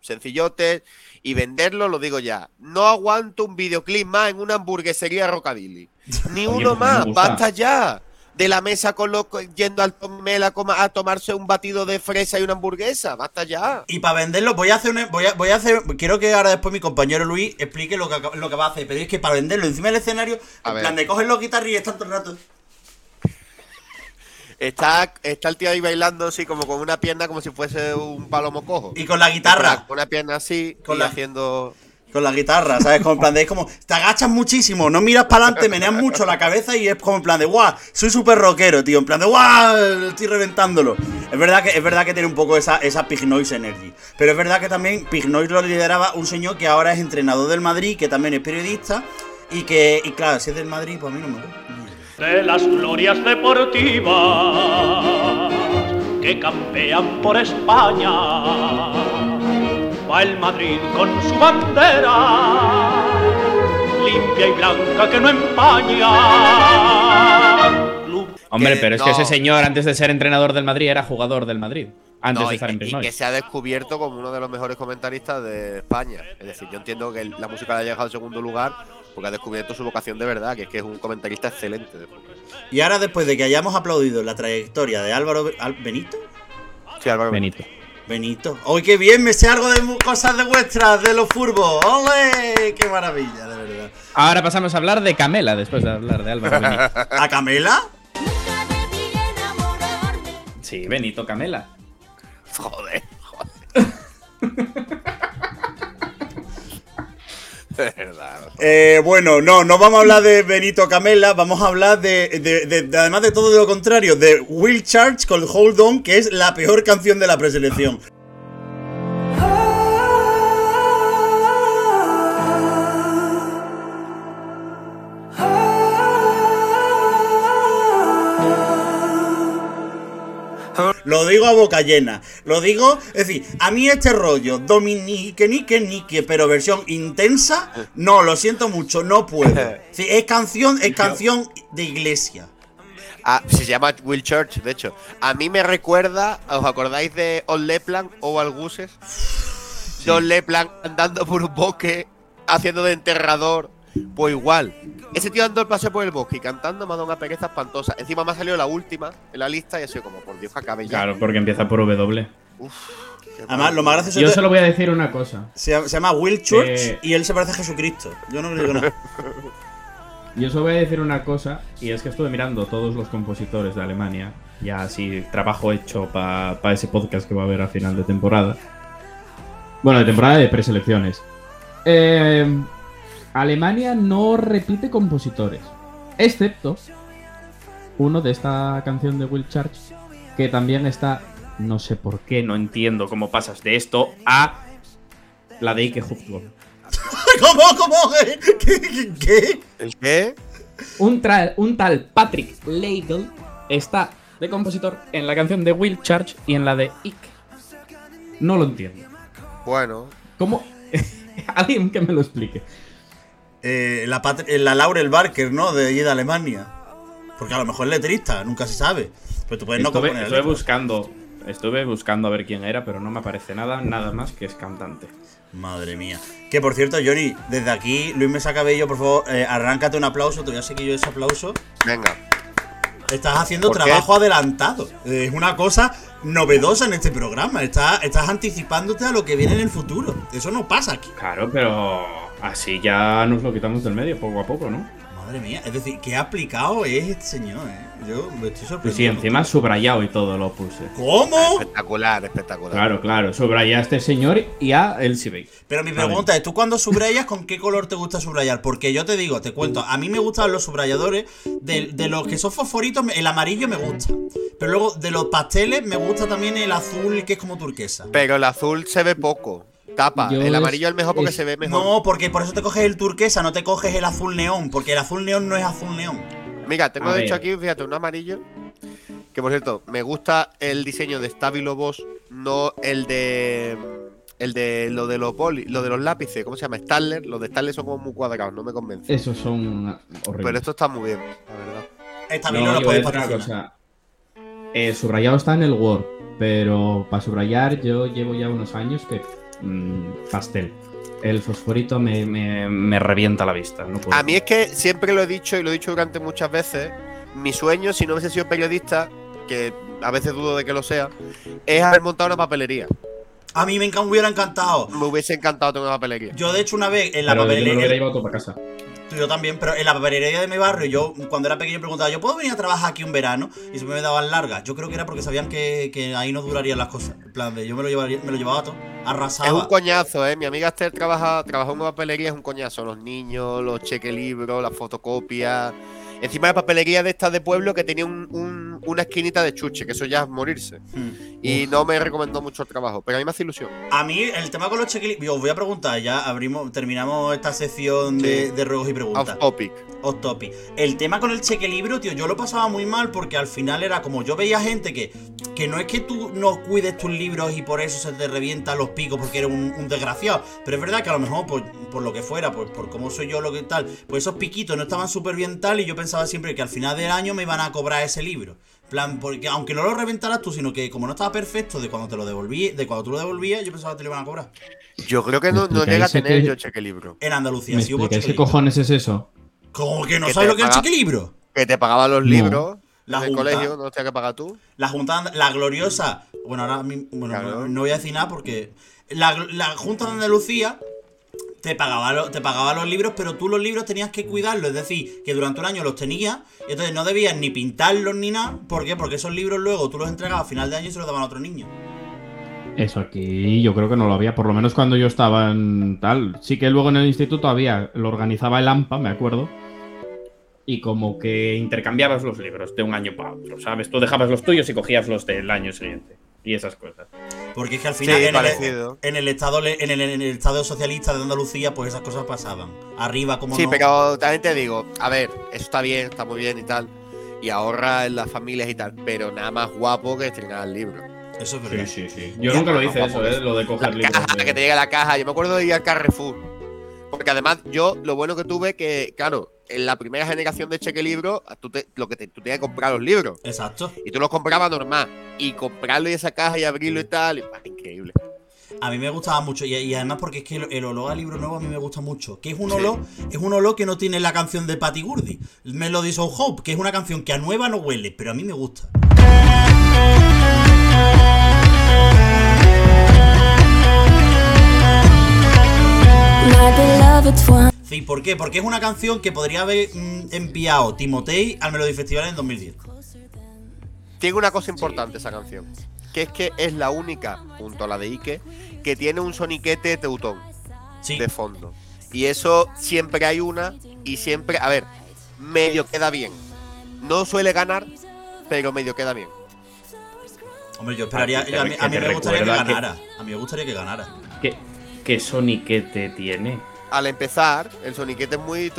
sencillotes y venderlo, lo digo ya. No aguanto un videoclip más en una hamburguesería rockabilly. Ni uno pues más, basta ya. De la mesa con los, yendo al Tomel a, tomarse un batido de fresa y una hamburguesa, basta ya. Y para venderlo, voy a hacer una- voy a, voy a hacer. Quiero que ahora después mi compañero Luis explique lo que, lo que va a hacer. Pero es que para venderlo encima del escenario, A en ver. plan de coger los guitarras y están todo el rato. Está, está el tío ahí bailando así como con una pierna como si fuese un palomo cojo. Y con la guitarra. Con una pierna así Con y la- haciendo... Con la guitarra, ¿sabes? Como en plan de, es como, te agachas muchísimo, no miras para adelante, meneas mucho la cabeza y es como en plan de, guau, soy súper rockero, tío, en plan de, guau, estoy reventándolo. Es verdad que, es verdad que tiene un poco esa, esa Pig Noise Energy. Pero es verdad que también Pig Noise lo lideraba un señor que ahora es entrenador del Madrid, que también es periodista, y que, y claro, si es del Madrid, pues a mí no me gusta. De las glorias deportivas que campean por España. Va el Madrid con su bandera, limpia y blanca que no empaña. Hombre, Que pero es no. que ese señor, antes de ser entrenador del Madrid, era jugador del Madrid. Antes No, de y, estar en que- y que se ha descubierto como uno de los mejores comentaristas de España. Es decir, yo entiendo que la música le ha llegado al segundo lugar porque ha descubierto su vocación de verdad, que es que es un comentarista excelente. de fútbol. Y ahora, después de que hayamos aplaudido la trayectoria de Álvaro Benito, Sí, Álvaro Benito. Benito. ¡Hoy qué bien! Me sé algo de cosas de vuestras, de los furbos. ¡Ole! ¡Qué maravilla, de verdad! Ahora pasamos a hablar de Camela, después de hablar de Álvaro Benito. ¿A Camela? Sí, Benito Camela. Joder, joder. de verdad. Eh, bueno, no, no vamos a hablar de Benito Camela, vamos a hablar de, de- de- de- además de todo lo contrario, de Will Charge con Hold On, que es la peor canción de la preselección. Lo digo a boca llena. Lo digo, es decir, a mí este rollo, Dominique, Nique, Nique, pero versión intensa, no, lo siento mucho, no puedo. Sí, es canción, es canción de iglesia. Ah, se llama Will Church, de hecho. A mí me recuerda, ¿os acordáis de Old Lepland o Alguses? De Old Lepland andando por un bosque, haciendo de enterrador. Pues igual. Ese tío andó el paseo por el bosque y cantando me ha dado una pereza espantosa. Encima me ha salido la última en la lista y ha sido como, por Dios, que acabe ya. Claro, porque empieza por W. Uf, Además, lo más gracioso Yo es que solo voy a decir una cosa. se, se llama Will Church Eh. y él se parece a Jesucristo. Yo no le digo nada. Yo solo voy a decir una cosa, y es que estuve mirando todos los compositores de Alemania, ya así, trabajo hecho para ese podcast que va a haber a final de temporada. Bueno, de temporada de preselecciones. Eh, Alemania no repite compositores, excepto uno de esta canción de Will Church, que también está, no sé por qué, no entiendo cómo pasas de esto a la de Ike Hufton. ¿Cómo? ¿Cómo? ¿Qué? ¿Qué? qué? ¿El qué? Un, un tal Patrick Leigel está de compositor en la canción de Will Church y en la de Ike. No lo entiendo. Bueno, ¿Cómo? Alguien que me lo explique. Eh, la, eh, la Laurel Barker, ¿no? De allí de Alemania. Porque a lo mejor es letrista, nunca se sabe. Pero tú puedes no componer estuve buscando. Estuve buscando a ver quién era, pero no me aparece nada, nada más que es cantante. Madre mía. Que por cierto, Johnny, desde aquí, Luis Mesa Cabello, por favor, eh, arráncate un aplauso. Te voy a seguir yo ese aplauso. venga. Estás haciendo trabajo adelantado. Eh, Es una cosa novedosa en este programa. Estás, estás anticipándote a lo que viene en el futuro. Eso no pasa aquí. Claro, pero así ya nos lo quitamos del medio poco a poco, ¿no? Madre mía. Es decir, qué aplicado es este señor, ¿eh? Yo me estoy Y sorprendiendo. sí, encima subrayado y todo lo puse. ¿Cómo? Espectacular, espectacular. Claro, claro, subrayé a este señor y a Elsie Bay. Pero mi pregunta es, ¿tú cuando subrayas con qué color te gusta subrayar? Porque yo te digo, te cuento, a mí me gustan los subrayadores, de, de los que son fosforitos, el amarillo me gusta. Pero luego de los pasteles me gusta también el azul que es como turquesa. Pero el azul se ve poco. Tapa. Yo el amarillo es mejor porque es- se ve mejor. No, porque por eso te coges el turquesa, no te coges el azul neón, porque el azul neón no es azul neón. Mira, tengo de hecho aquí, fíjate, un amarillo. Que por cierto, me gusta el diseño de Stabilo Boss, no el de. El de lo de los boli, lo de los lápices, ¿cómo se llama? Stadler. Los de Stadler son como muy cuadrados, no me convence. Esos son horribles. Pero esto está muy bien, la verdad. Esta No, no, lo puedes patrocinar. cosa. Eh, subrayado está en el Word, pero para subrayar yo llevo ya unos años que mm, pastel. El fosforito me, me- me revienta la vista. No puedo. A mí es que siempre lo he dicho y lo he dicho durante muchas veces. Mi sueño, si no hubiese sido periodista, que a veces dudo de que lo sea, es haber montado una papelería. A mí me hubiera encantado. Me hubiese encantado tener una papelería. Yo, de hecho, una vez en la Pero yo me lo papelería. hubiera llevado todo para casa. Yo también, pero en la papelería de mi barrio, yo cuando era pequeño preguntaba, ¿yo puedo venir a trabajar aquí un verano? Y siempre me daban largas. Yo creo que era porque sabían que, que ahí no durarían las cosas. En plan, de yo me lo, llevaría, me lo llevaba todo. Arrasaba. Es un coñazo, ¿eh? Mi amiga Esther trabaja, trabajó en una papelería, es un coñazo. Los niños, los cheque libros, las fotocopias. Encima de papelería de estas de pueblo que tenía un- un- una esquinita de chuche, que eso ya es morirse. Hmm. Y no me recomendó mucho el trabajo, pero a mí me hace ilusión. A mí, el tema con los chequelis. Os voy a preguntar, ya abrimos, terminamos esta sección de, de ruegos y preguntas. Off topic. Off topic. El tema con el cheque libro, tío, yo lo pasaba muy mal porque al final era como yo veía gente que, que no es que tú no cuides tus libros y por eso se te revientan los picos porque eres un, un desgraciado, pero es verdad que a lo mejor por, por lo que fuera, por, por cómo soy yo, lo que tal, pues esos piquitos no estaban súper bien tal y yo pensaba siempre que al final del año me iban a cobrar ese libro. En plan, porque aunque no lo reventaras tú, sino que como no estaba perfecto de cuando te lo devolví, de cuando tú lo devolvías, yo pensaba que te lo iban a cobrar. Yo creo que no, no llega a tener que- yo cheque libro. En Andalucía ¿Me sí hubo cheque qué libro. cojones es eso? ¿Cómo que no Que sabes lo que es el cheque libro? Que te pagaba los No. libros La en el Junta. colegio, no tienes que pagar tú. La Junta, de- la gloriosa, bueno, ahora bueno, Claro. no, no voy a decir nada porque la, la Junta de Andalucía te pagaba, te pagaba los libros, pero tú los libros tenías que cuidarlos, es decir, que durante un año los tenías entonces no debías ni pintarlos ni nada. ¿Por qué? Porque esos libros luego tú los entregabas a final de año y se los daban a otro niño. Eso aquí yo creo que no lo había, por lo menos cuando yo estaba en tal. Sí que luego en el instituto había, lo organizaba el AMPA, me acuerdo. Y como que intercambiabas los libros de un año para otro, ¿sabes? Tú dejabas los tuyos y cogías los del año siguiente. Y esas cosas. Porque es que al final Sí, en, el, parecido. en el estado le- en el, en el estado socialista de Andalucía, pues esas cosas pasaban. Arriba, como Sí, no. pero también te digo, a ver, eso está bien, está muy bien y tal. Y ahorra en las familias y tal, pero nada más guapo que estrenar el libro. Eso es verdad. sí, sí. Yo nunca lo hice eso, ¿eh? Lo de coger La libros. caja, de- que te llega la caja. Yo me acuerdo de ir al Carrefour. Porque además, yo lo bueno que tuve que, claro, en la primera generación de cheque libro, tú, te- lo que te- tú tenías que comprar los libros. Exacto. Y tú los comprabas normal. Y comprarlo y esa caja y abrirlo y tal. y, increíble. A mí me gustaba mucho y, y además porque es que el, el olor a libro nuevo a mí me gusta mucho. Que es un Sí. olor, es un olor que no tiene la canción de Patty Gurdy, Melodies of Hope, que es una canción que a nueva no huele, pero a mí me gusta. My beloved one. Sí, ¿por qué? Porque es una canción que podría haber mm, enviado Timotei al Melody Festival en 2010. Tiene una cosa importante esa canción. Que es que es la única, junto a la de Ike, que tiene un soniquete teutón Sí. de fondo. Y eso siempre hay una y siempre, a ver, medio queda bien. No suele ganar, pero medio queda bien. Hombre, yo esperaría. Ah, a mí, a me gustaría que ganara. A mí me gustaría que ganara. ¿Qué, qué soniquete tiene? Al empezar, el soniquete es muy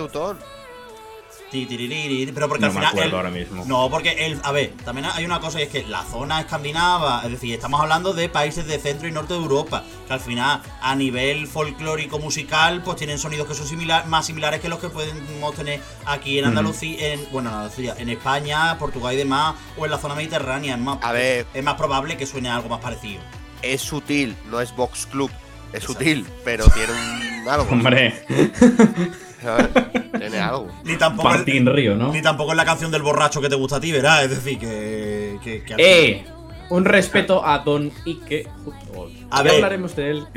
tiririri, Pero porque No al me final. acuerdo el- ahora mismo. No, porque el. A ver, también hay una cosa y es que la zona escandinava, es decir, estamos hablando de países de centro y norte de Europa, que al final, a nivel folclórico musical, pues tienen sonidos que son similar, más similares que los que podemos tener aquí en. Andalucía, en, bueno, en Andalucía, en España, Portugal y demás, o en la zona mediterránea. Es más, A ver. es más probable que suene algo más parecido. Es sutil, no es Vox Club. Es sutil, pero tiene un algo. Hombre. Tiene algo. Ni tampoco. el- Martín Río, ¿no? Ni tampoco es la canción del borracho que te gusta a ti, ¿verdad? Es decir, que. que, que al ¡Eh! Un respeto a Don Ike. A Ya ver. hablaremos de él.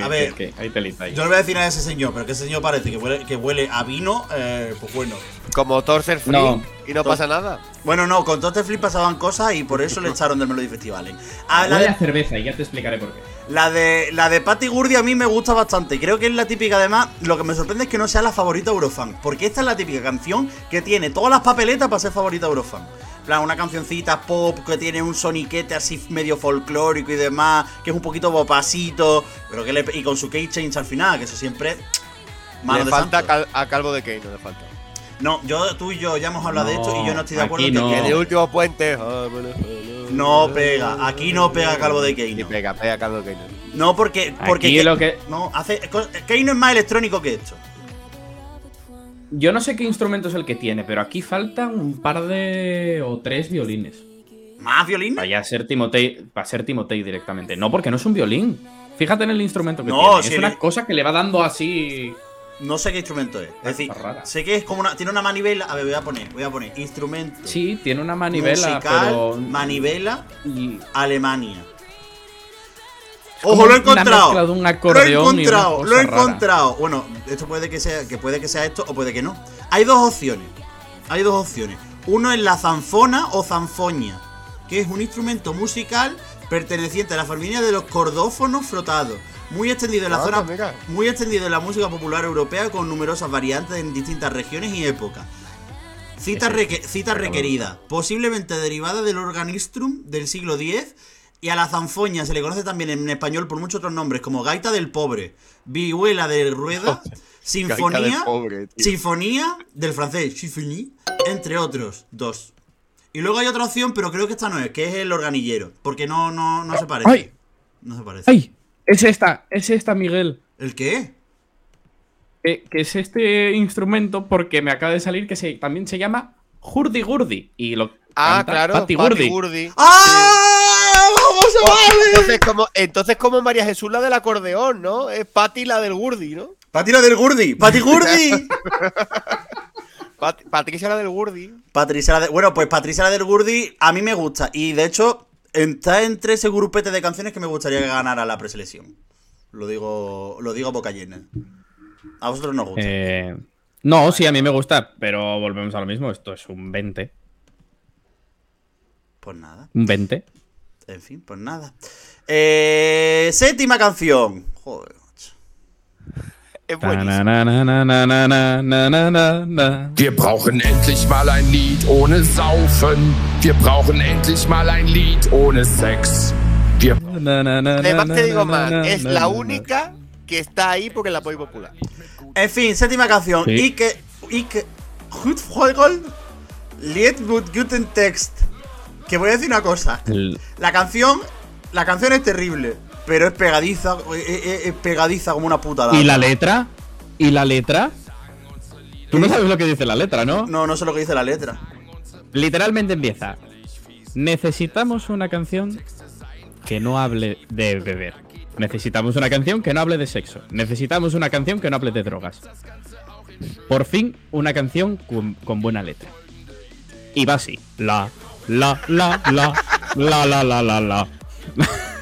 A- a ver. que- ahí. Yo le voy a decir a ese señor, pero que ese señor parece que huele, que huele a vino, eh, pues bueno. Como Torcer Free No. Y no pasa nada. Bueno, no, con Tote Flip pasaban cosas y por eso le echaron del Melody Festival. ¿eh? Ah, la, de, cerveza y ya te explicaré por qué. la de la de Patty Gurdy a mí me gusta bastante. Creo que es la típica, además, lo que me sorprende es que no sea la favorita Eurofan. Porque esta es la típica canción que tiene todas las papeletas para ser favorita Eurofan. En plan, una cancioncita pop que tiene un soniquete así medio folclórico y demás, que es un poquito bopasito, pero que le, y con su key change al final, que eso siempre. Mano le de falta santo. a Calvo de Kane, no le falta. No, yo, tú y yo ya hemos hablado de esto y yo no estoy de acuerdo aquí en no. que El último puente. No pega, aquí no pega Calvo de Keino. pega, pega Carlos Keino. No, porque. porque Aquí Ke- lo que- No, hace. Keino es más electrónico que esto. Yo no sé qué instrumento es el que tiene, pero aquí faltan un par de. o tres violines. ¿Más violín? Para ya ser Timotei, para ser Timotei directamente. No, porque no es un violín. Fíjate en el instrumento que No, tiene. si es una el- cosa que le va dando así. No sé qué instrumento es. Es decir, rara. sé que es como una. Tiene una manivela. A ver, voy a poner. Voy a poner. Instrumento. Sí, tiene una manivela, musical, pero. manivela, y- Alemania. Ojo, lo he encontrado. de un Lo he encontrado, lo he rara. encontrado. Bueno, esto puede que sea que puede que sea esto o puede que no. Hay dos opciones. Hay dos opciones. Uno es la zanfona o zanfoña, que es un instrumento musical perteneciente a la familia de los cordófonos frotados, muy extendido en la Anda, zona mira. muy extendido en la música popular europea con numerosas variantes en distintas regiones y épocas. Cita, reque- cita requerida, posiblemente derivada del organistrum del siglo X, y a la zanfoña se le conoce también en español por muchos otros nombres, como gaita del pobre, vihuela de rueda, sinfonía, del pobre, tío. sinfonía del francés, symphonie, entre otros dos. Y luego hay otra opción, pero creo que esta no es, que es el organillero, porque no, no, no se parece. ¡Ay! No se parece. ¡Ay! Es esta, es esta, Miguel. ¿El qué? Eh, que es este instrumento porque me acaba de salir que se, también se llama Hurdy Gurdy. Y lo Ah, claro. Patty Patty Gurdy. Gurdy. ¡Ah! ¡Vamos a vale! Entonces como, entonces como María Jesús la del acordeón, ¿no? Es Patti la del Gurdi, ¿no? Pati la del Gurdi, Pati Gurdi. Pat- Patricia la del Gurdi. Patricia la de- Bueno, pues Patricia la del Gurdi a mí me gusta. Y de hecho, está entre ese grupete de canciones que me gustaría que ganara la preselección. Lo digo, lo digo a boca llena. A vosotros no os gusta. Eh, no, sí, a mí me gusta, pero volvemos a lo mismo. Esto es un 20. Pues nada. Un 20. En fin, pues nada. Eh, séptima canción. Joder, macho. Wir brauchen endlich mal ein Lied ohne Saufen. Wir brauchen endlich mal ein Lied ohne Sex. Wir es la única que está ahí porque la apoyo popular. En fin, séptima canción. Y que, y que, Hutfreugel, Lied mit Guten Text. Que voy a decir una cosa. La canción, la canción es terrible. Pero es pegadiza. Es, es- es pegadiza como una puta. ¿Y la letra? ¿Y la letra? Tú no sabes lo que dice la letra, ¿no? No, no sé lo que dice la letra. Literalmente empieza. Necesitamos una canción que no hable de beber. Necesitamos una canción que no hable de sexo. Necesitamos una canción que no hable de drogas. Por fin, una canción con, con buena letra. Y va así. La, la, la, la, la, la, la, la, la.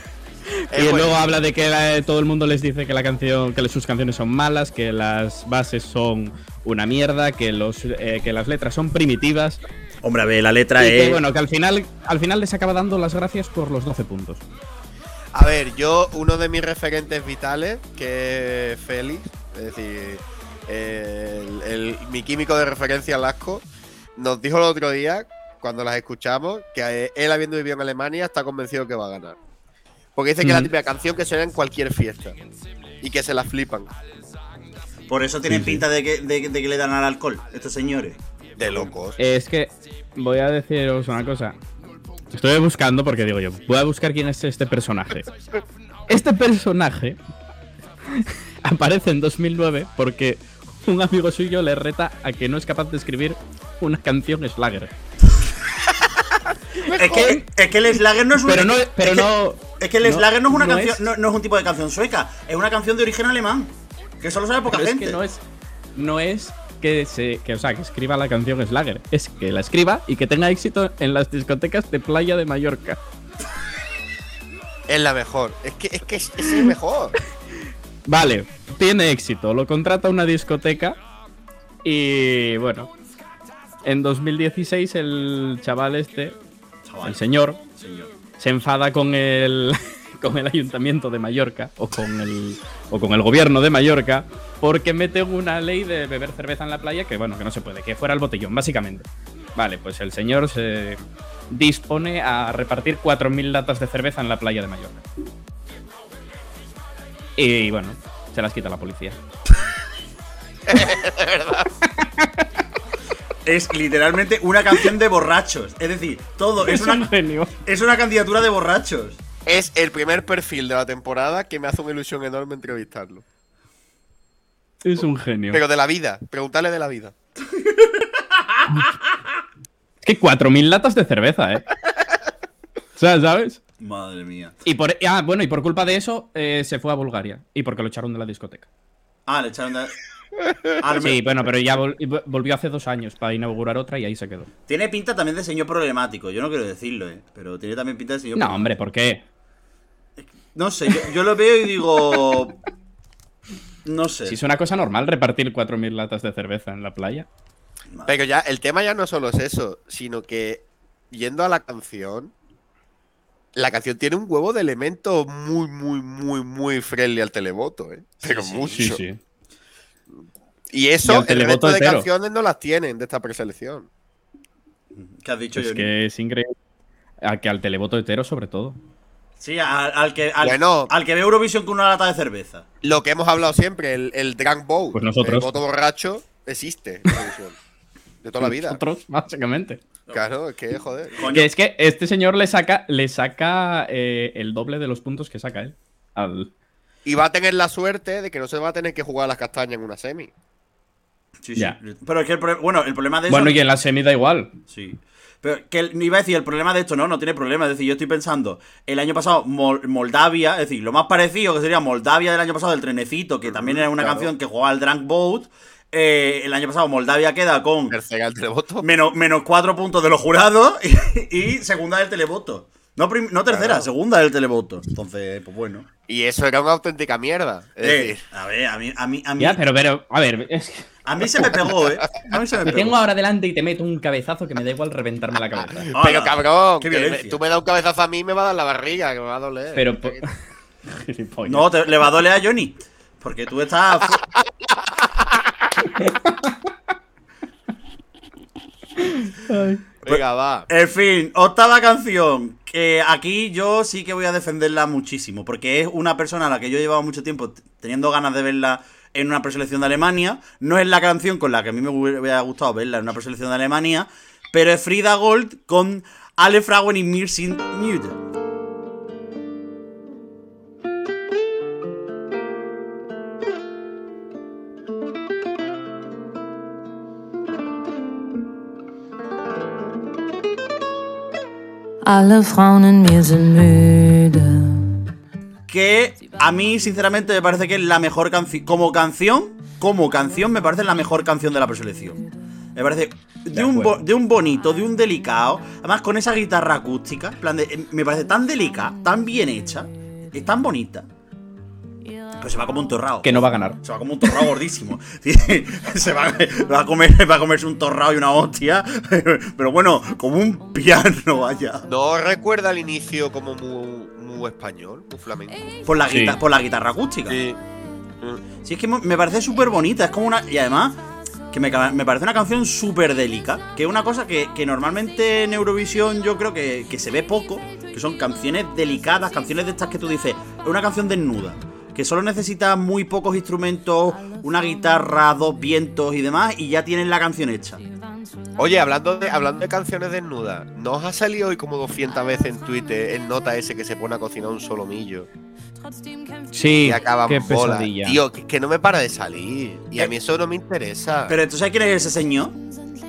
Es y luego habla de que la- todo el mundo les dice que la canción, que sus canciones son malas, que las bases son una mierda, que los, eh, que las letras son primitivas. Hombre, a ver, la letra Y que, es. bueno, que al final, al final les acaba dando las gracias por los 12 puntos. A ver, yo, uno de mis referentes vitales, que es Félix, es decir, el- el- mi químico de referencia, Lasco, nos dijo el otro día, cuando las escuchamos, que eh, él, habiendo vivido en Alemania, está convencido que va a ganar. Porque dice que es la Mm. típica canción que suena en cualquier fiesta. Y que se la flipan. Por eso tienen Sí, sí. pinta de que, de- de que le dan al alcohol, estos señores. De locos. Es que voy a deciros una cosa. Estoy buscando porque digo yo, voy a buscar quién es este personaje. Este personaje aparece en 2009 porque un amigo suyo le reta a que no es capaz de escribir una canción Slager. Es que, es que el Slager no es un. Pero no, pero es que- no. Es que el no- Slager no es una no canción. es- No, no es un tipo de canción sueca. Es una canción de origen alemán. Que solo sabe poca pero es gente. que no es, no es que se, que, o sea, que escriba la canción Slager, es que la escriba y que tenga éxito en las discotecas de playa de Mallorca. Es la mejor. Es que es, que es, es el mejor. Vale, tiene éxito, lo contrata una discoteca y bueno, en 2016 el chaval este, el señor, se enfada con el con el ayuntamiento de Mallorca o con el o con el gobierno de Mallorca porque mete una ley de beber cerveza en la playa que bueno, que no se puede, que fuera el botellón básicamente. Vale, pues el señor se dispone a repartir 4.000 latas de cerveza en la playa de Mallorca. Y bueno, se las quita la policía. es literalmente una canción de borrachos. Es decir, todo es, Es una, un genio. es una candidatura de borrachos. Es el primer perfil de la temporada que me hace una ilusión enorme entrevistarlo. Es un genio. Pero de la vida, preguntarle de la vida. Es que 4.000 latas de cerveza, ¿eh? O sea, ¿sabes? Madre mía. Y por, ah, bueno, y por culpa de eso eh, se fue a Bulgaria. Y porque lo echaron de la discoteca. Ah, le echaron de... Me- Sí, bueno, pero ya volvió hace dos años para inaugurar otra y ahí se quedó. Tiene pinta también de señor problemático. Yo no quiero decirlo, eh. Pero tiene también pinta de señor No, hombre, ¿por qué? No sé, yo, yo lo veo y digo. No sé. Si es una cosa normal repartir 4.000 latas de cerveza en la playa. Pero ya, el tema ya no solo es eso, sino que yendo a la canción, la canción tiene un huevo de elementos muy, muy, muy, muy friendly al televoto, ¿eh? Pero mucho. Sí, sí. Y eso, Y al el resto de hetero. canciones no las tienen de esta preselección. ¿Qué has dicho, Es Johnny? que es increíble. A que al televoto hetero, sobre todo. Sí, al, al que, al, Bueno. al que ve Eurovisión con una lata de cerveza. Lo que hemos hablado siempre, el, el drunk boat, Pues nosotros. el voto borracho, existe en televisión. De toda la vida. Nosotros, básicamente. Claro, es que, joder. Que es que este señor le saca, le saca eh, el doble de los puntos que saca él. Al... Y va a tener la suerte de que no se va a tener que jugar las castañas en una semi. Sí, sí. Ya. Pero es que el, pro- bueno, el problema de eso. Bueno, y en la semi da igual. Sí. Pero que el- iba a decir, el problema de esto no, no tiene problema. Es decir, yo estoy pensando, el año pasado Mol- Moldavia, es decir, lo más parecido que sería Moldavia del año pasado, del trenecito, que también era una Claro. canción que jugaba al Drunk Boat. eh, el año pasado Moldavia queda con Tercera el televoto. menos, menos cuatro puntos de los jurados y, y segunda del televoto. No, prim- no tercera, Claro. segunda del televoto. Entonces, pues bueno. Y eso era una auténtica mierda. Es Eh, decir, a ver, a mí, a mí, a mí, Ya, pero, pero, a ver, es que a mí se me pegó, ¿eh? A mí se me te pegó. tengo ahora delante y te meto un cabezazo que me da igual reventarme la cabeza. Hola. pero cabrón, que me- tú me das un cabezazo a mí y me va a dar la barriga, que me va a doler. Pero. po- Gilipollas. No, te- le va a doler a Johnny. Porque tú estás. Venga, va. En fin, octava canción. Aquí yo sí que voy a defenderla muchísimo. Porque es una persona a la que yo he llevado mucho tiempo teniendo ganas de verla en una preselección de Alemania. No es la canción con la que a mí me hubiera gustado verla en una preselección de Alemania. Pero es Frida Gold con Alle Frauen y mir sind. Alle Frauen in mir sind müde. que a mí sinceramente me parece que es la mejor canción como canción como canción me parece la mejor canción de la preselección. Me parece de, un, bo- de un bonito de un delicado. Además con esa guitarra acústica en plan de- eh, me parece tan delicada tan bien hecha es tan bonita pero se va como un torrao Que no va a ganar. se va como un torrao gordísimo Sí, se va, va a comer va a comerse un torrao y una hostia pero bueno como un piano vaya ¿No recuerda al inicio como muy, muy español, muy flamenco? por la, Sí. por la guitarra acústica Sí. Sí, es que me parece súper bonita. Es como una. Y además, que me, me parece una canción súper délica. Que es una cosa que, que normalmente en Eurovisión yo creo que, que se ve poco. Que son canciones delicadas, canciones de estas que tú dices. Es una canción desnuda. Que solo necesita muy pocos instrumentos, una guitarra, dos vientos y demás. Y ya tienes la canción hecha. Oye, hablando de, hablando de canciones desnudas, ¿no os ha salido hoy como 200 veces en Twitter el nota ese que se pone a cocinar un solomillo? Sí, Y acaba qué bola? pesadilla. Tío, que, que no me para de salir. Y a mí eso no me interesa. Pero ¿tú sabes quién es ese señor?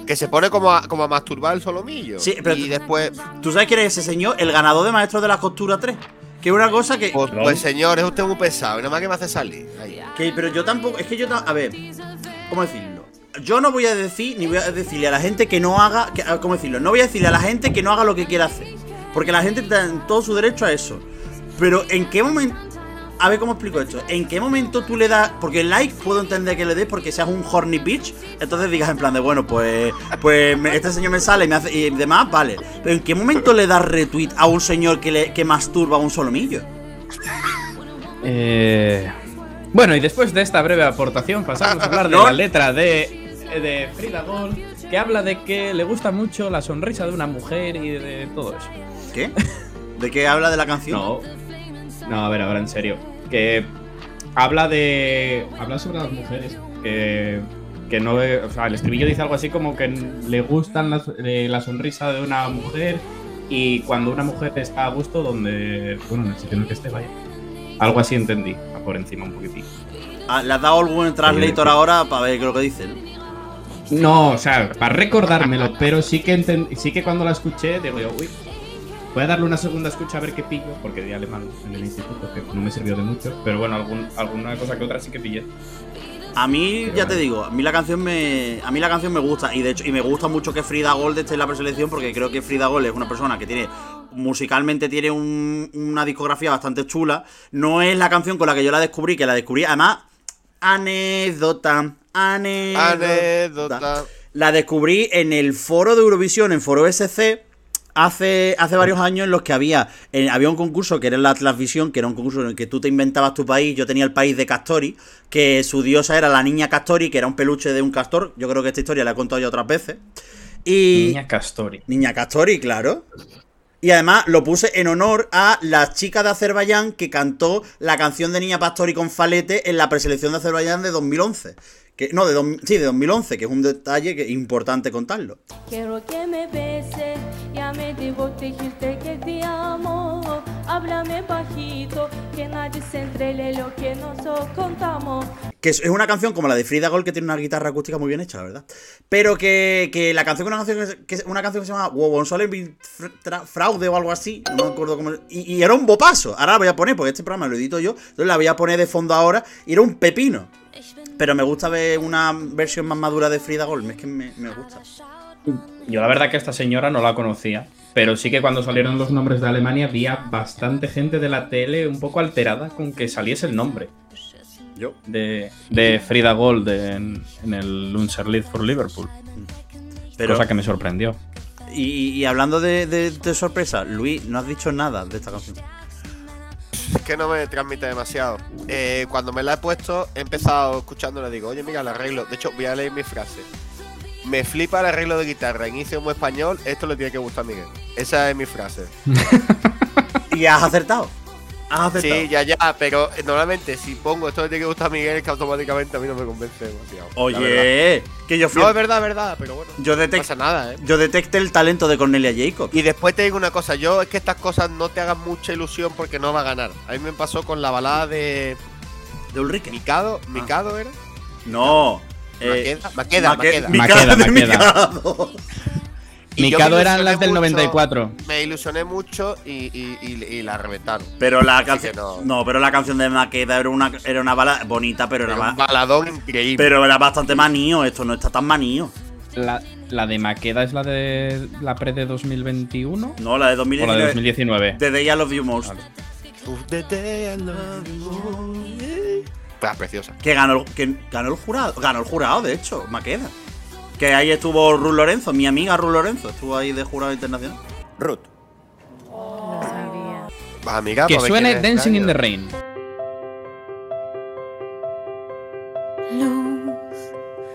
que se pone como a, como a masturbar el solomillo. Sí, pero- y después, ¿Tú sabes quién es ese señor? El ganador de Maestros de la Costura 3. Que una cosa que. pues, pues, señor, es usted muy pesado. Y nada más que me hace salir. Ahí. Que, pero yo tampoco. Es que yo. A ver. ¿Cómo decirlo? Yo no voy a decir, ni voy a decirle a la gente que no haga. Que, ¿Cómo decirlo? No voy a decirle a la gente que no haga lo que quiera hacer. Porque la gente está en todo su derecho a eso. Pero ¿en qué momento.? A ver cómo explico esto. ¿En qué momento tú le das.? Porque el like puedo entender que le des porque seas un horny bitch. Entonces digas en plan de, bueno, pues. Pues este señor me sale y me hace. Y demás, vale. Pero ¿en qué momento le das retweet a un señor que, le, que masturba a un solomillo? Eh, Bueno, y después de esta breve aportación, pasamos a hablar de No. la letra de, de Frida Gold, que habla de que le gusta mucho la sonrisa de una mujer y de todo eso. ¿Qué? ¿De qué habla de la canción? No. No, a ver, ahora en serio. Que habla de. Habla sobre las mujeres. Que que no. O sea, el estribillo dice algo así como que le gustan las- eh, la sonrisa de una mujer y cuando una mujer está a gusto, donde. Bueno, en el sitio en el que esté, vaya. Algo así entendí, a por encima un poquitín. Ah, Le has dado algún translator ahora para ver qué es lo que dice. ¿no? O sea, para recordármelo, pero sí que sí que cuando la escuché, digo yo, uy, voy a darle una segunda escucha a ver qué pillo, porque di alemán en el instituto, que no me sirvió de mucho, pero bueno, algún- alguna cosa que otra sí que pillé. A mí, ya te digo, a mí la canción me. A mí la canción me gusta. Y de hecho, y me gusta mucho que Frida Gold esté en la preselección porque creo que Frida Gold es una persona que tiene. Musicalmente tiene un- una discografía bastante chula. No es la canción con la que yo la descubrí, que la descubrí. Además, anécdota. Anécdota. Anécdota. La descubrí en el foro de Eurovisión, en foro SC. Hace, hace varios años en los que había eh, había un concurso que era la Atlasvisión, que era un concurso en el que tú te inventabas tu país. Yo tenía el país de Castori, que su diosa era la niña Castori, que era un peluche de un castor. Yo creo que esta historia la he contado ya otras veces. Y. Niña Castori. Niña Castori, claro. Y además lo puse en honor a la chica de Azerbaiyán que cantó la canción de Niña Pastori con Falete en la preselección de Azerbaiyán de 2011. Que, no, de, sí, de 2011, que es un detalle que importante contarlo. Quiero que me beses, ya me digo dijiste que te amo. Háblame bajito, que nadie se entre lo que nosotros contamos. Que es una canción como la de Frida Gold que tiene una guitarra acústica muy bien hecha, la verdad. Pero que, que la canción, una canción que, una canción que se llama Wobonsolen Fraude o algo así, no me acuerdo cómo. Y, y era un bopazo. Ahora la voy a poner, porque este programa lo edito yo, entonces la voy a poner de fondo ahora. Y era un pepino. Pero me gusta ver una versión más madura de Frida Gold, es que me, me gusta. Yo la verdad que esta señora no la conocía, pero sí que cuando salieron los nombres de Alemania había bastante gente de la tele un poco alterada con que saliese el nombre. Yo. De, de Frida Gold en, en el Unserlied for Liverpool. Pero- Cosa que me sorprendió. Y, y hablando de, de- de sorpresa, Luis, no has dicho nada de esta canción. Es que no me transmite demasiado. Eh, cuando me la he puesto, he empezado le digo, oye, mira, el arreglo. De hecho, voy a leer mi frase. Me flipa el arreglo de guitarra, inicio muy español, esto le tiene que gustar a Miguel. Esa es mi frase. Y has acertado. Has acertado. Sí, ya, ya, pero normalmente si pongo esto le tiene que gustar a Miguel, es que automáticamente a mí no me convence demasiado. Oye, que yo fui. No, es verdad, es verdad, pero bueno. Yo no detecto. pasa nada, ¿eh? Yo detecté el talento de Cornelia Jacob. Y después te digo una cosa, yo es que estas cosas no te hagan mucha ilusión porque no va a ganar. A mí me pasó con la balada de. De Ulrike. Mikado, ¿Mikado era? No. Eh, Maqueda, Maqueda, Maque- Maqueda. Maqueda, Mikado de Maqueda. Mikado. Y Mikado eran las del mucho, 94. Me ilusioné mucho y, y, y- y la reventaron. Pero la canción. no. No. pero la canción de Maqueda era una, era una bala bonita, pero era un más. baladón increíble. Pero era bastante manío. Esto no está tan manío. La, la de Maqueda es la de la pre de 2021 No, la de o la 2019. de 2019. The Day I Love You Most. Uf, the day I love you. Preciosa. Que ganó, el- que ganó el jurado. Ganó el jurado, de hecho, Maqueda. Que ahí estuvo Ruth Lorenzo, mi amiga Ruth Lorenzo. Estuvo ahí de jurado internacional. Ruth. Amiga, Que pues, suene. Dancing in the. Rain.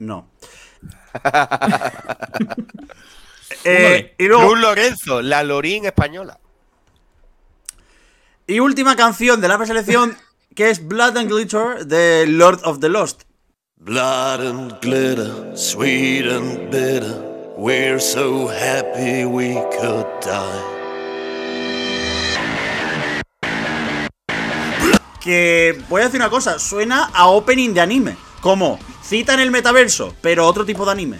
No. Eh, y luego, Lorenzo, la Lorín española. y última canción de la preselección, que es Blood and Glitter de Lord of the Lost. Blood and glitter, sweet and bitter. We're so happy we could die. Que voy a decir una cosa, suena a opening de anime. Como cita en el metaverso, pero otro tipo de anime.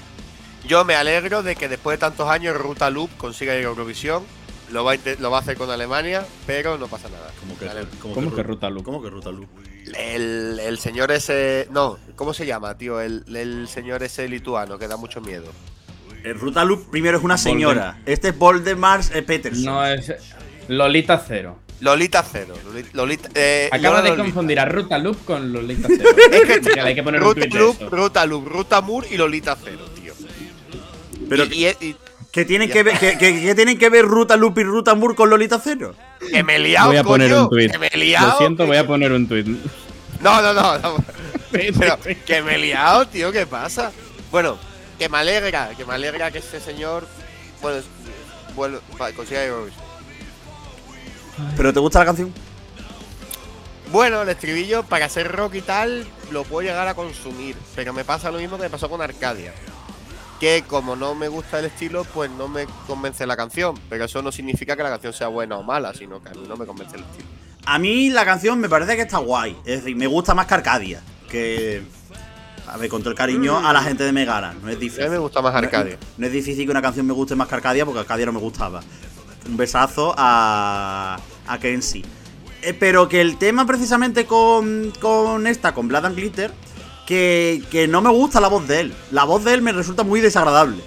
Yo me alegro de que después de tantos años Ruta Loop consiga ir a Eurovisión. Lo va, a lo va a hacer con Alemania, pero no pasa nada. ¿Cómo Me alegro. ¿Cómo que Ruta Loop? ¿Cómo que Ruta? El, el señor ese. No, ¿cómo se llama, tío? El, el señor ese lituano que da mucho miedo. El Ruta Loop primero es una señora. Este es Voldemar eh, Peterson. No es Lolita Cero. Lolita Cero. Lolita, Lolita- eh, Acaba de Lolita. confundir a Ruta Loop con Lolita Cero. Es que hay que poner un Ruta Loop. Ruta Loop, Ruta Moore y Lolita Cero, tío. Pero y, y- y- ¿Qué tienen que, ver, que, que- que tienen que ver Ruta y Ruta Moore con Lolita Cero? que me he liado, Voy a poner coño, un tweet. Que me he liado. Lo siento, voy a poner un tweet. No, no, no. no. Pero, que me he liado, tío, ¿qué pasa? Bueno, que me alegra, que me alegra que este señor, bueno, bueno va, consiga Eurovisión. ¿Pero te gusta la canción? Bueno, el estribillo, para ser rock y tal, lo puedo llegar a consumir. Pero me pasa lo mismo que me pasó con Arcadia. Que como no me gusta el estilo, pues no me convence la canción. Pero eso no significa que la canción sea buena o mala, sino que a mí no me convence el estilo. A mí la canción me parece que está guay. Es decir, me gusta más que Arcadia. Que. A ver, con todo el cariño a la gente de Megara. No es difícil. A mí me gusta más Arcadia. No, no es difícil que una canción me guste más que Arcadia porque Arcadia no me gustaba. Un besazo a. a Kenzie. Eh, pero que el tema precisamente con, con esta, con Blood and Glitter, que, que no me gusta la voz de él. La voz de él me resulta muy desagradable.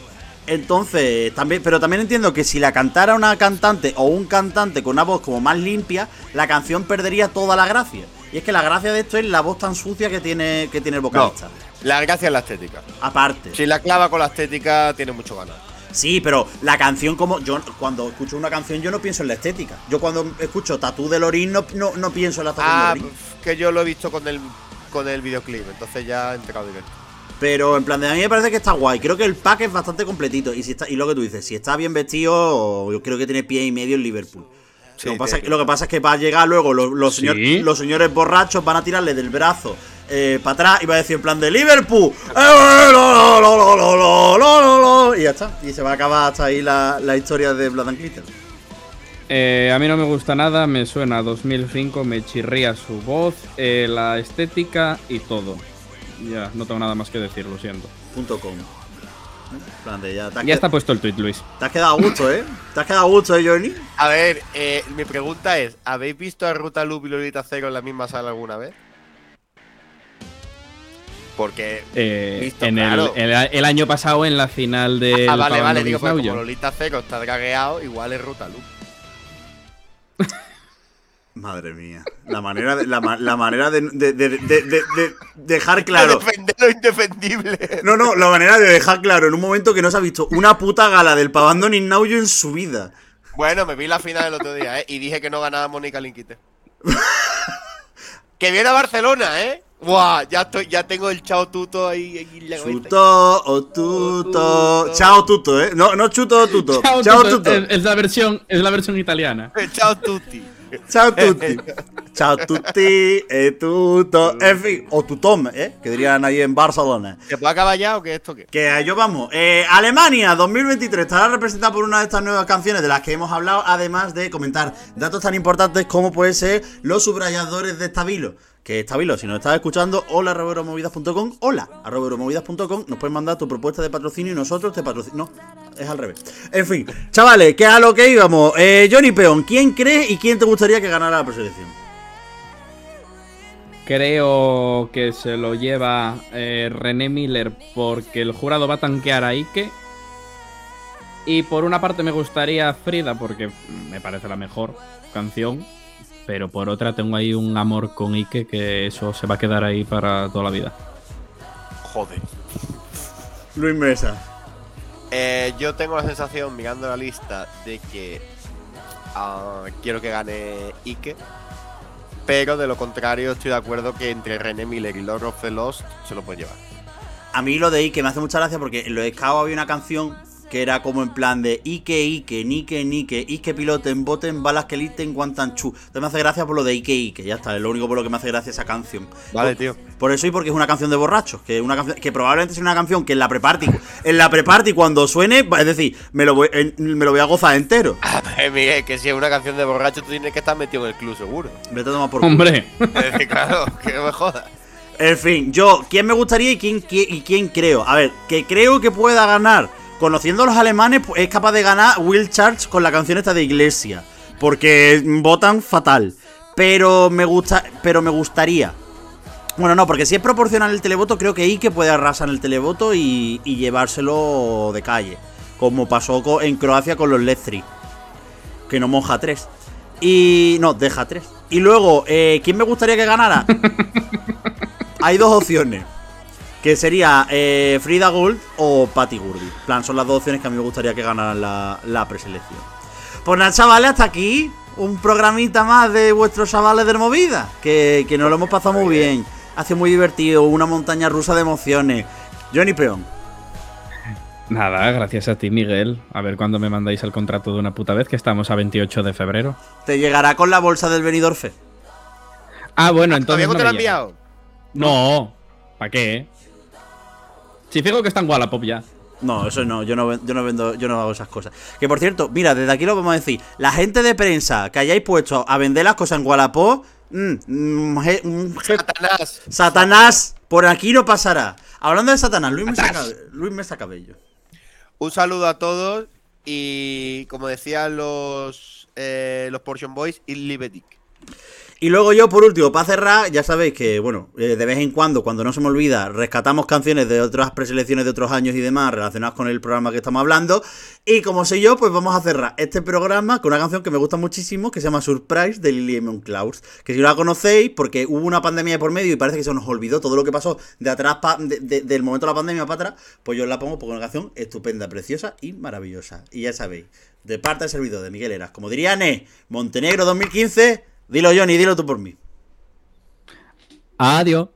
Entonces, también, pero también entiendo que si la cantara una cantante o un cantante con una voz como más limpia, la canción perdería toda la gracia. Y es que la gracia de esto es la voz tan sucia que tiene, que tiene el vocalista. La gracia es la estética. Aparte. Si la clava con la estética, tiene mucho ganas. Sí, pero la canción como. Yo cuando escucho una canción yo no pienso en la estética. Yo cuando escucho Tatú de Lorín no, no, no pienso en la Tatú Ah, de Lorín. que yo lo he visto con el, con el videoclip, entonces ya he entrado directo. Pero en plan de a mí me parece que está guay. Creo que el pack es bastante completito. Y si está, y lo que tú dices, si está bien vestido, yo creo que tiene pie y medio en Liverpool. Lo, que pasa, es que va a llegar luego los, señores borrachos van a tirarle del brazo para atrás y va a decir en plan de Liverpool. Y ya está. Y se va a acabar hasta ahí la, historia de Blood and eh, a mí no me gusta nada, me suena a 2005, me chirría su voz, eh, la estética y todo. Ya, no tengo nada más que decir, lo siento. Punto com. De ya, está puesto el tweet, Luis. te has quedado a gusto, ¿eh? Te has quedado a gusto, ¿eh, Johnny? A ver, eh, mi pregunta es: ¿habéis visto a Ruta Loop y Lolita Cero en la misma sala alguna vez? Porque. Eh, en claro. el, el- el año pasado en la final del ah, vale, Pablo vale, digo, pues como Lolita Cero está dragueado, igual es Ruta Loop. Madre mía. La manera de, la, la manera de, de- de- de- de- de dejar claro. Defender lo indefendible. No, no, la manera de dejar claro en un momento que no se ha visto una puta gala del Pavando Ninnauyo en su vida. Bueno, me vi la final el otro día, ¿eh? Y dije que no ganaba Mónica Linquite. que viene a Barcelona, ¿eh? Buah, ya estoy, ya tengo el chao tuto ahí. en la. Chuto o tuto. Chao tuto, eh. No, no chuto o tuto. Chao, Chao tuto, tuto. Es, es la versión, es la versión italiana. Chao tutti. Chao tutti. Chao tutti. E tuto. En fin, o tutom, eh. Que dirían ahí en Barcelona. ¿Se puede acabar ya o qué esto qué? Que a ello vamos. Eh, Alemania 2023 estará representada por una de estas nuevas canciones de las que hemos hablado, además de comentar datos tan importantes como pueden ser los subrayadores de Estabilo. Que Estabilo, si nos estás escuchando, hola arroba euromovidas.com, hola arroba euromovidas.com, nos puedes mandar tu propuesta de patrocinio y nosotros te patrocinamos. No, es al revés. En fin, chavales, que a lo que íbamos. Eh, Johnny Peón, ¿quién crees y quién te gustaría que ganara la preselección? Creo que se lo lleva eh, René Miller porque el jurado va a tanquear a Ike. Y por una parte me gustaría Frida porque me parece la mejor canción. Pero por otra tengo ahí un amor con Ike que eso se va a quedar ahí para toda la vida. Joder. Luis Mesa. Eh, yo tengo la sensación, mirando la lista, de que ah, quiero que gane Ike. Pero de lo contrario, estoy de acuerdo que entre René Miller y Lord of the Lost se lo puede llevar. A mí lo de Ike me hace mucha gracia porque en los Scouts había una canción que era como en plan de Ike, Ike, Nike, Nike, Ike piloten, boten, balas que liten, guantanchu. Entonces me hace gracia por lo de Ike, Ike, ya está, es lo único por lo que me hace gracia esa canción. Vale, Por- tío. Por eso y porque es una canción de borrachos, que es una canción que probablemente sea una canción que en la pre-party, en la pre-party cuando suene, es decir, me lo voy, en- me lo voy a gozar entero. Miguel, que si es una canción de borracho, tú tienes que estar metido en el club, seguro. Vete a tomar por. Hombre, Es decir, claro, que no me jodas. En fin, yo, ¿quién me gustaría y quién, qui- y quién creo? A ver, que creo que pueda ganar. Conociendo a los alemanes, pues, es capaz de ganar Will Charge con la canción esta de Iglesia. Porque votan fatal. Pero me gusta. Pero me gustaría. Bueno, no, porque si es proporcional el televoto, creo que Ike puede arrasar en el televoto y, y llevárselo de calle. Como pasó en Croacia con los Letri. Que no moja tres. Y. No, deja tres. Y luego, eh, ¿quién me gustaría que ganara? Hay dos opciones. Que sería eh, Frida Gold o Patty Gurdy. En plan, son las dos opciones que a mí me gustaría que ganaran la, la preselección. Pues nada, chavales, hasta aquí. Un programita más de vuestros chavales de movida. Que, que nos lo hemos pasado muy bien. Ha sido muy divertido. Una montaña rusa de emociones. Johnny Peón. nada, gracias a ti, Miguel. A ver cuándo me mandáis el contrato de una puta vez, que estamos a 28 de febrero. Te llegará con la bolsa del Benidorm Fest. Ah, bueno, entonces. ¿Todavía no te lo me ha llega. enviado? No, ¿para qué? Si fijo que está en Wallapop ya. No, eso no, yo no, ven- yo no vendo, yo no hago esas cosas. Que por cierto, mira, desde aquí lo vamos a decir. La gente de prensa que hayáis puesto a vender las cosas en Wallapop, mm, mm, mm, Satanás. Satanás, por aquí no pasará. Hablando de Satanás, Luis Mesa, Luis Mesa Cabello. Un saludo a todos y como decían los eh, los Portion Boys, y Libetic. Y luego yo, por último, para cerrar, ya sabéis que, bueno, eh, de vez en cuando, cuando no se me olvida, rescatamos canciones de otras preselecciones de otros años y demás relacionadas con el programa que estamos hablando. Y como sé yo, pues vamos a cerrar este programa con una canción que me gusta muchísimo, que se llama Surprise, de Lily Lemon Clouds. Que si no la conocéis, porque hubo una pandemia de por medio y parece que se nos olvidó todo lo que pasó de atrás, de- de- del momento de la pandemia para atrás, pues yo la pongo porque una canción estupenda, preciosa y maravillosa. Y ya sabéis, de parte del servidor de Miguel Eras, como diría Ne, Montenegro 2015, dilo Johnny, dilo tú por mí. Adiós.